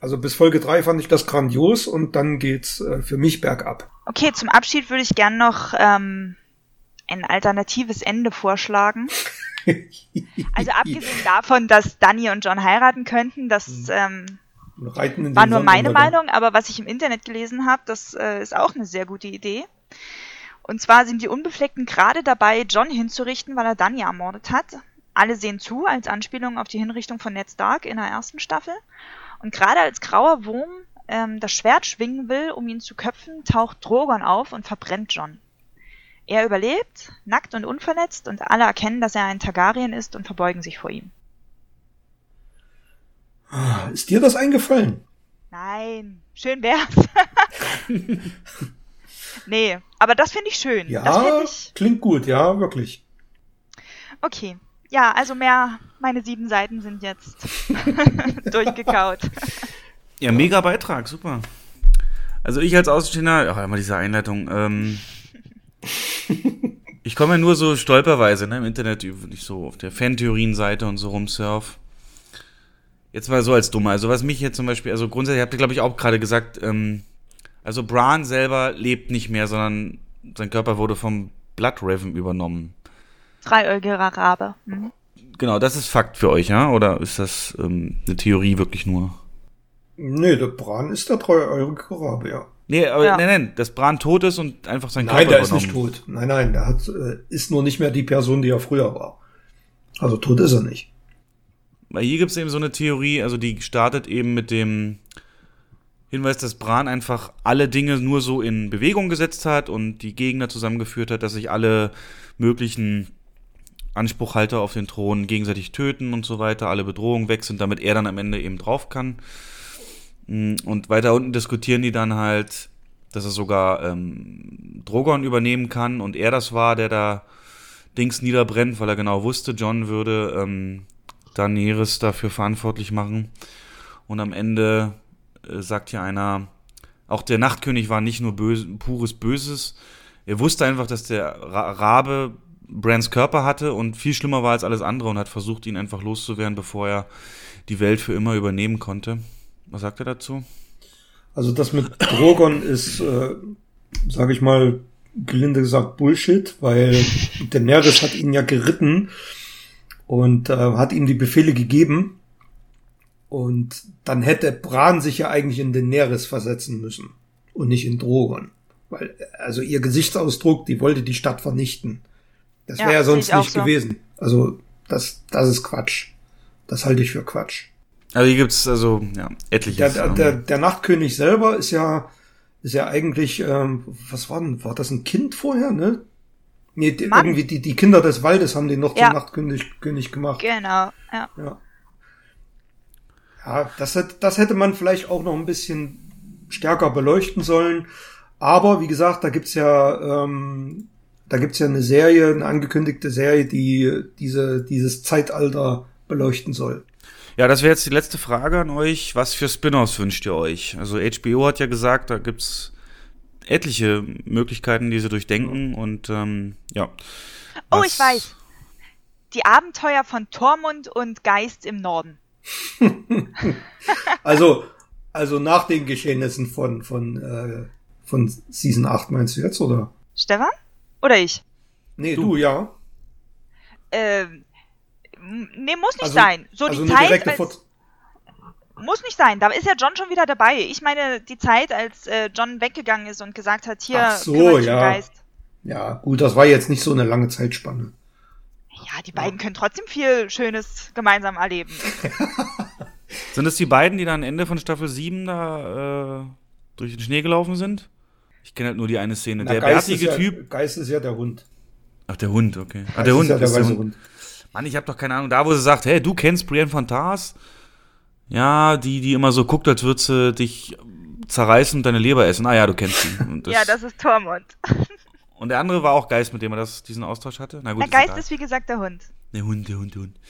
Also bis Folge drei fand ich das grandios und dann geht's äh, für mich bergab. Okay, zum Abschied würde ich gern noch ähm, ein alternatives Ende vorschlagen. <laughs> Also abgesehen davon, dass Danny und John heiraten könnten, das ähm, Reiten in war nur meine. Meinung, aber was ich im Internet gelesen habe, das äh, ist auch eine sehr gute Idee. Und zwar sind die Unbefleckten gerade dabei, John hinzurichten, weil er Danny ermordet hat. Alle sehen zu, als Anspielung auf die Hinrichtung von Ned Stark in der ersten Staffel. Und gerade als grauer Wurm ähm, das Schwert schwingen will, um ihn zu köpfen, taucht Drogon auf und verbrennt John. Er überlebt, nackt und unverletzt, und alle erkennen, dass er ein Targaryen ist und verbeugen sich vor ihm. Ah, Ist dir das eingefallen? Nein, schön wär's. <laughs> nee, aber das finde ich schön. Ja, ich. klingt gut, ja, wirklich. Okay. Ja, also mehr, meine sieben Seiten sind jetzt <laughs> durchgekaut. Ja, mega Beitrag, super. Also ich als Außenstehender, ach, immer diese Einleitung, ähm, ich komme ja nur so stolperweise ne, im Internet, ich so auf der Fantheorien-Seite und so rumsurf. Jetzt mal so als Dummer. Also was mich jetzt zum Beispiel, also grundsätzlich habt ihr glaube ich auch gerade gesagt, ähm, also Bran selber lebt nicht mehr, sondern sein Körper wurde vom Blood Raven übernommen. Dreiäugiger Rabe. Mhm. Genau, das ist Fakt für euch, ja? Oder ist das ähm, eine Theorie wirklich nur? Nee, der Bran ist der dreieurige Rabe, ja. Nee, aber Ja. nein, nein, dass Bran tot ist und einfach sein Nein, Körper der ist übernommen. nicht tot. Nein, nein, der hat, äh, ist nur nicht mehr die Person, die er früher war. Also tot ist er nicht. Weil hier gibt es eben so eine Theorie, also die startet eben mit dem Hinweis, dass Bran einfach alle Dinge nur so in Bewegung gesetzt hat und die Gegner zusammengeführt hat, dass sich alle möglichen Anspruchhalter auf den Thron gegenseitig töten und so weiter, alle Bedrohungen weg sind, damit er dann am Ende eben drauf kann. Mm, und weiter unten diskutieren die dann halt, dass er sogar ähm, Drogon übernehmen kann und er das war, der da Dings niederbrennt, weil er genau wusste, John würde ähm, Daenerys dafür verantwortlich machen. Und am Ende äh, sagt hier einer, auch der Nachtkönig war nicht nur böse, pures Böses. Er wusste einfach, dass der Ra Rabe Brands Körper hatte und viel schlimmer war als alles andere und hat versucht, ihn einfach loszuwerden, bevor er die Welt für immer übernehmen konnte. Was sagt er dazu? Also das mit Drogon ist, äh, sage ich mal, gelinde gesagt Bullshit, weil Daenerys hat ihn ja geritten und äh, hat ihm die Befehle gegeben. Und dann hätte Bran sich ja eigentlich in Daenerys versetzen müssen und nicht in Drogon. Weil, also ihr Gesichtsausdruck, die wollte die Stadt vernichten. Das wäre ja, ja sonst nicht so. gewesen. Also, das, das ist Quatsch. Das halte ich für Quatsch. Also hier gibt's also ja etliche. Der, der, der, der Nachtkönig selber ist ja ist ja eigentlich ähm, was war denn war das ein Kind vorher ne? Nee, die, irgendwie die die Kinder des Waldes haben den noch ja. zum Nachtkönig König gemacht. Genau, ja. Ja, ja das, hätte, das hätte man vielleicht auch noch ein bisschen stärker beleuchten sollen. Aber wie gesagt, da gibt's ja ähm, da gibt's ja eine Serie, eine angekündigte Serie, die diese dieses Zeitalter beleuchten soll. Ja, das wäre jetzt die letzte Frage an euch. Was für Spin-offs wünscht ihr euch? Also HBO hat ja gesagt, da gibt's etliche Möglichkeiten, die sie durchdenken und ähm, ja. Oh, ich weiß. Die Abenteuer von Tormund und Geist im Norden. <laughs> also, also nach den Geschehnissen von, von, äh, von Season 8 meinst du jetzt, oder? Stefan? Oder ich? Nee, du, du ja. Ähm, Nee, muss nicht also, sein. So also die Zeit. Als, muss nicht sein. Da ist ja John schon wieder dabei. Ich meine, die Zeit, als äh, John weggegangen ist und gesagt hat, hier, Ach so, ja. Geist. Ja, gut, das war jetzt nicht so eine lange Zeitspanne. Ja, die beiden ja. können trotzdem viel Schönes gemeinsam erleben. <laughs> sind es die beiden, die dann Ende von Staffel 7 da äh, durch den Schnee gelaufen sind? Ich kenne halt nur die eine Szene. Na, der Geist bärtige ja, Typ. Geist ist ja der Hund. Ach, der Hund, okay. Ach, der Hund ist ja der weiße Hund. Hund. Mann, ich habe doch keine Ahnung, da wo sie sagt, hey, du kennst Brienne von Tars? Ja, die, die immer so guckt, als würde sie dich zerreißen und deine Leber essen. Ah ja, du kennst sie. Das ja, das ist Tormund. <laughs> und der andere war auch Geist, mit dem er das, diesen Austausch hatte? Na gut, der Geist ist wie gesagt der Hund. Der Hund, der Hund, der Hund.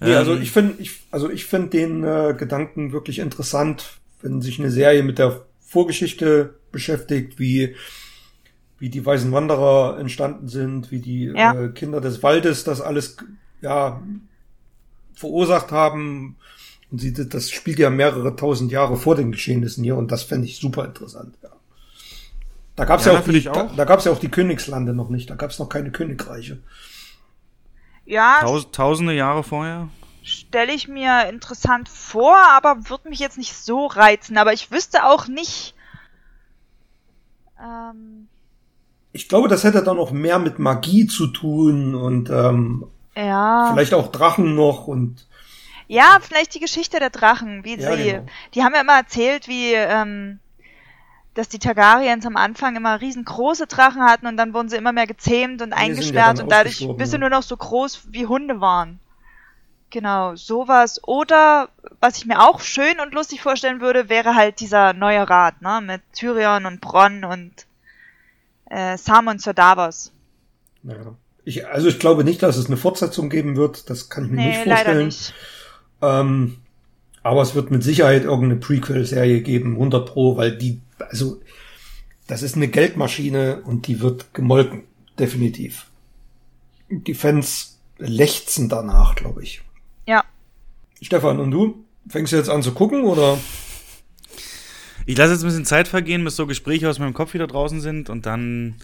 Nee, also ähm, ich finde ich, also ich finde den äh, Gedanken wirklich interessant, wenn sich eine Serie mit der Vorgeschichte beschäftigt, wie wie die Weißen Wanderer entstanden sind, wie die ja. äh, Kinder des Waldes das alles ja, verursacht haben. Und sie, das spielt ja mehrere tausend Jahre vor den Geschehnissen hier und das fände ich super interessant. Ja. Da gab's ja, ja auch, die, auch. Da, da gab's ja auch die Königslande noch nicht. Da gab's noch keine Königreiche. Ja. Taus tausende Jahre vorher? Stelle ich mir interessant vor, aber würde mich jetzt nicht so reizen. Aber ich wüsste auch nicht. Ähm, ich glaube, das hätte dann noch mehr mit Magie zu tun und ähm, ja. Vielleicht auch Drachen noch und. Ja, vielleicht die Geschichte der Drachen, wie ja, sie. Genau. Die haben ja immer erzählt, wie, ähm, dass die Targaryens am Anfang immer riesengroße Drachen hatten und dann wurden sie immer mehr gezähmt und eingesperrt ja und dadurch bis sie nur noch so groß wie Hunde waren. Genau, sowas. Oder was ich mir auch schön und lustig vorstellen würde, wäre halt dieser neue Rat, ne? Mit Tyrion und Bronn und äh, Sam und Sir Davos. Ja. Ich, also ich glaube nicht, dass es eine Fortsetzung geben wird. Das kann ich mir nee, nicht vorstellen. Leider nicht. Ähm, aber es wird mit Sicherheit irgendeine Prequel-Serie geben, 100 Pro, weil die, also das ist eine Geldmaschine und die wird gemolken, definitiv. Die Fans lechzen danach, glaube ich. Ja. Stefan, und du? Fängst du jetzt an zu gucken oder? Ich lasse jetzt ein bisschen Zeit vergehen, bis so Gespräche aus meinem Kopf wieder draußen sind und dann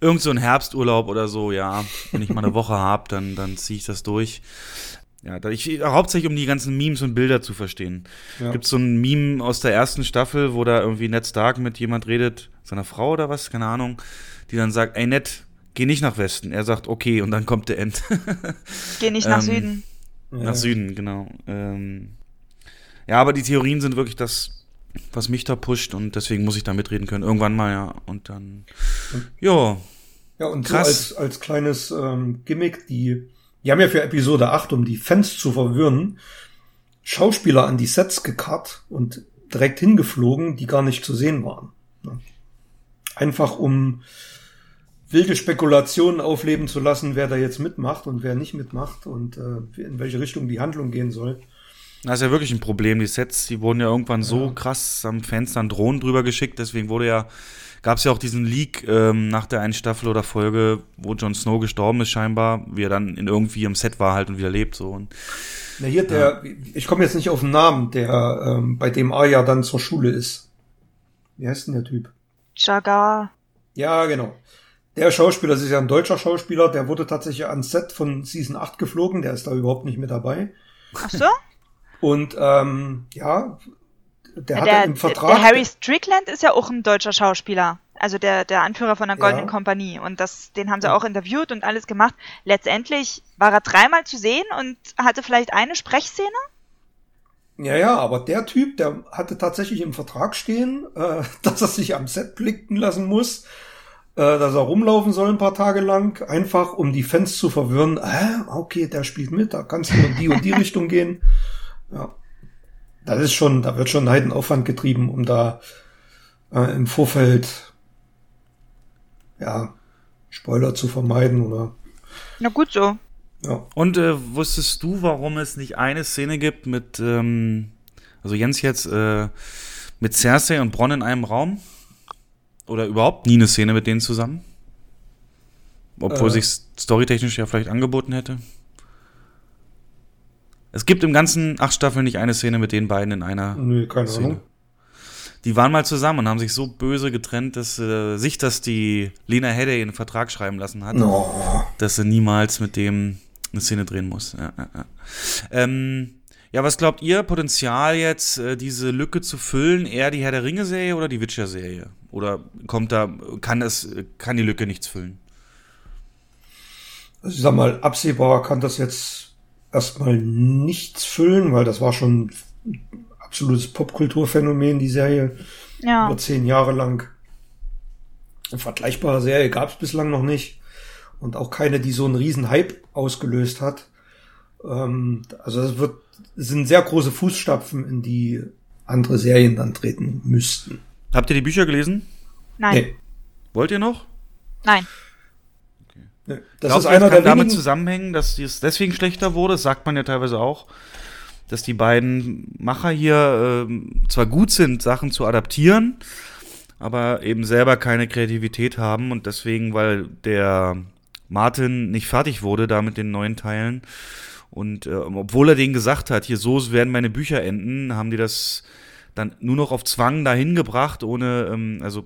irgend so ein Herbsturlaub oder so, ja. Wenn ich mal eine Woche habe, dann, dann ziehe ich das durch. Ja, da ich, hauptsächlich um die ganzen Memes und Bilder zu verstehen. Ja. Gibt so ein Meme aus der ersten Staffel, wo da irgendwie Ned Stark mit jemand redet, seiner Frau oder was, keine Ahnung, die dann sagt, ey Ned, geh nicht nach Westen. Er sagt, okay, und dann kommt der End. geh nicht nach ähm, Süden. Nach. Süden, genau. Ähm, ja, aber die Theorien sind wirklich das was mich da pusht und deswegen muss ich da mitreden können. Irgendwann mal, ja. Und dann, ja. Ja, und Krass. so als, als kleines ähm, Gimmick, die, die haben ja für Episode 8, um die Fans zu verwirren, Schauspieler an die Sets gekarrt und direkt hingeflogen, die gar nicht zu sehen waren. Einfach um wilde Spekulationen aufleben zu lassen, wer da jetzt mitmacht und wer nicht mitmacht und äh, in welche Richtung die Handlung gehen soll. Das ist ja wirklich ein Problem. Die Sets, die wurden ja irgendwann so ja. krass, haben Fans dann Drohnen drüber geschickt, deswegen wurde ja, gab es ja auch diesen Leak ähm, nach der einen Staffel oder Folge, wo Jon Snow gestorben ist scheinbar, wie er dann in irgendwie im Set war halt und wieder lebt so. Und, Na hier der, ja. ich komme jetzt nicht auf den Namen, der ähm, bei dem Arya dann zur Schule ist. Wie heißt denn der Typ? Jagar. Ja, genau. Der Schauspieler, das ist ja ein deutscher Schauspieler, der wurde tatsächlich ans Set von Season 8 geflogen, der ist da überhaupt nicht mit dabei. Ach so? Und ähm, ja, der, ja, der im Vertrag. Der Harry Strickland ist ja auch ein deutscher Schauspieler. Also der, der Anführer von der Goldenen ja. Kompanie. Und das, den haben sie auch interviewt und alles gemacht. Letztendlich war er dreimal zu sehen und hatte vielleicht eine Sprechszene. Ja, ja, aber der Typ, der hatte tatsächlich im Vertrag stehen, äh, <laughs> dass er sich am Set blicken lassen muss, dass er rumlaufen soll ein paar Tage lang, einfach um die Fans zu verwirren. Äh, okay, der spielt mit, da kannst du in die und die <laughs> Richtung gehen. Ja. Das ist schon, da wird schon ein Heidenaufwand getrieben, um da äh, im Vorfeld ja, Spoiler zu vermeiden oder. Na gut so. Ja. Und äh, wusstest du, warum es nicht eine Szene gibt mit, ähm, also Jens jetzt, äh, mit Cersei und Bronn in einem Raum? Oder überhaupt nie eine Szene mit denen zusammen? Obwohl äh. sich storytechnisch ja vielleicht angeboten hätte? Es gibt im ganzen acht Staffeln nicht eine Szene mit den beiden in einer nee, keine Szene. Ahnung. Die waren mal zusammen und haben sich so böse getrennt, dass äh, sich das die Lena Headey einen Vertrag schreiben lassen hat, no. dass sie niemals mit dem eine Szene drehen muss. Ja, ja, ja. Ähm, ja, was glaubt ihr, Potenzial jetzt, äh, diese Lücke zu füllen, eher die Herr der Ringe-Serie oder die Witcher-Serie? Oder kommt da, kann das, kann die Lücke nichts füllen? Also ich sag mal, absehbar kann das jetzt erstmal nichts füllen, weil das war schon ein absolutes Popkulturphänomen, die Serie. Ja. Über zehn Jahre lang. Eine vergleichbare Serie gab es bislang noch nicht und auch keine, die so einen riesen Hype ausgelöst hat. Ähm, also es wird, es sind sehr große Fußstapfen, in die andere Serien dann treten müssten. Habt ihr die Bücher gelesen? Nein. Nee. Wollt ihr noch? Nein. Okay. Nee. Das Glaubt ist einer kann der damit zusammenhängen, dass es deswegen schlechter wurde. Das sagt man ja teilweise auch, dass die beiden Macher hier äh, zwar gut sind, Sachen zu adaptieren, aber eben selber keine Kreativität haben und deswegen, weil der Martin nicht fertig wurde da mit den neuen Teilen. Und äh, obwohl er denen gesagt hat, hier so werden meine Bücher enden, haben die das dann nur noch auf Zwang dahin gebracht, ohne, ähm, also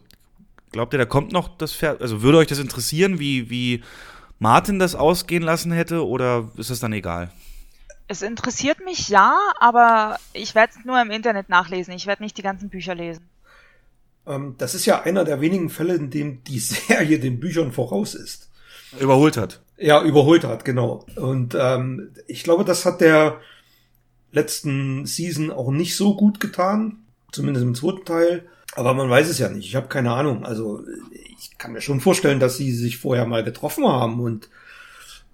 glaubt ihr, da kommt noch das Pferd, also würde euch das interessieren, wie, wie Martin das ausgehen lassen hätte oder ist das dann egal? Es interessiert mich ja, aber ich werde es nur im Internet nachlesen. Ich werde nicht die ganzen Bücher lesen. Ähm, das ist ja einer der wenigen Fälle, in dem die <laughs> Serie den Büchern voraus ist. Überholt hat. Ja, überholt hat, genau. Und ähm, ich glaube, das hat der letzten Season auch nicht so gut getan, zumindest im zweiten Teil. Aber man weiß es ja nicht. Ich habe keine Ahnung. Also ich kann mir schon vorstellen, dass sie sich vorher mal getroffen haben und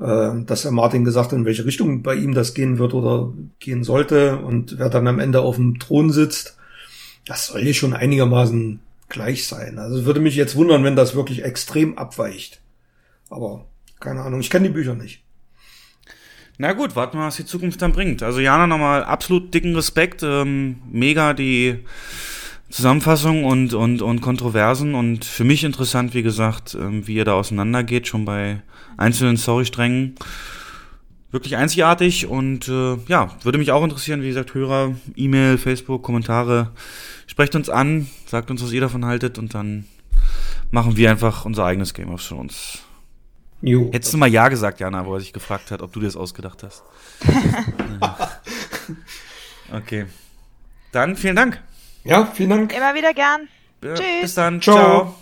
äh, dass Herr Martin gesagt hat, in welche Richtung bei ihm das gehen wird oder gehen sollte und wer dann am Ende auf dem Thron sitzt. Das soll hier schon einigermaßen gleich sein. Also würde mich jetzt wundern, wenn das wirklich extrem abweicht. Aber keine Ahnung, ich kenne die Bücher nicht. Na gut, warten wir, was die Zukunft dann bringt. Also Jana, nochmal absolut dicken Respekt. Ähm, mega die Zusammenfassung und, und, und Kontroversen und für mich interessant, wie gesagt, ähm, wie ihr da auseinandergeht, schon bei einzelnen Storysträngen. Wirklich einzigartig und äh, ja, würde mich auch interessieren, wie gesagt, Hörer, E-Mail, Facebook, Kommentare. Sprecht uns an, sagt uns, was ihr davon haltet und dann machen wir einfach unser eigenes Game of Thrones. Jo. Hättest du mal Ja gesagt, Jana, wo er sich gefragt hat, ob du dir das ausgedacht hast. <laughs> okay. Dann vielen Dank. Ja, vielen Dank. Immer wieder gern. Ja, Tschüss. Bis dann. Ciao. Ciao.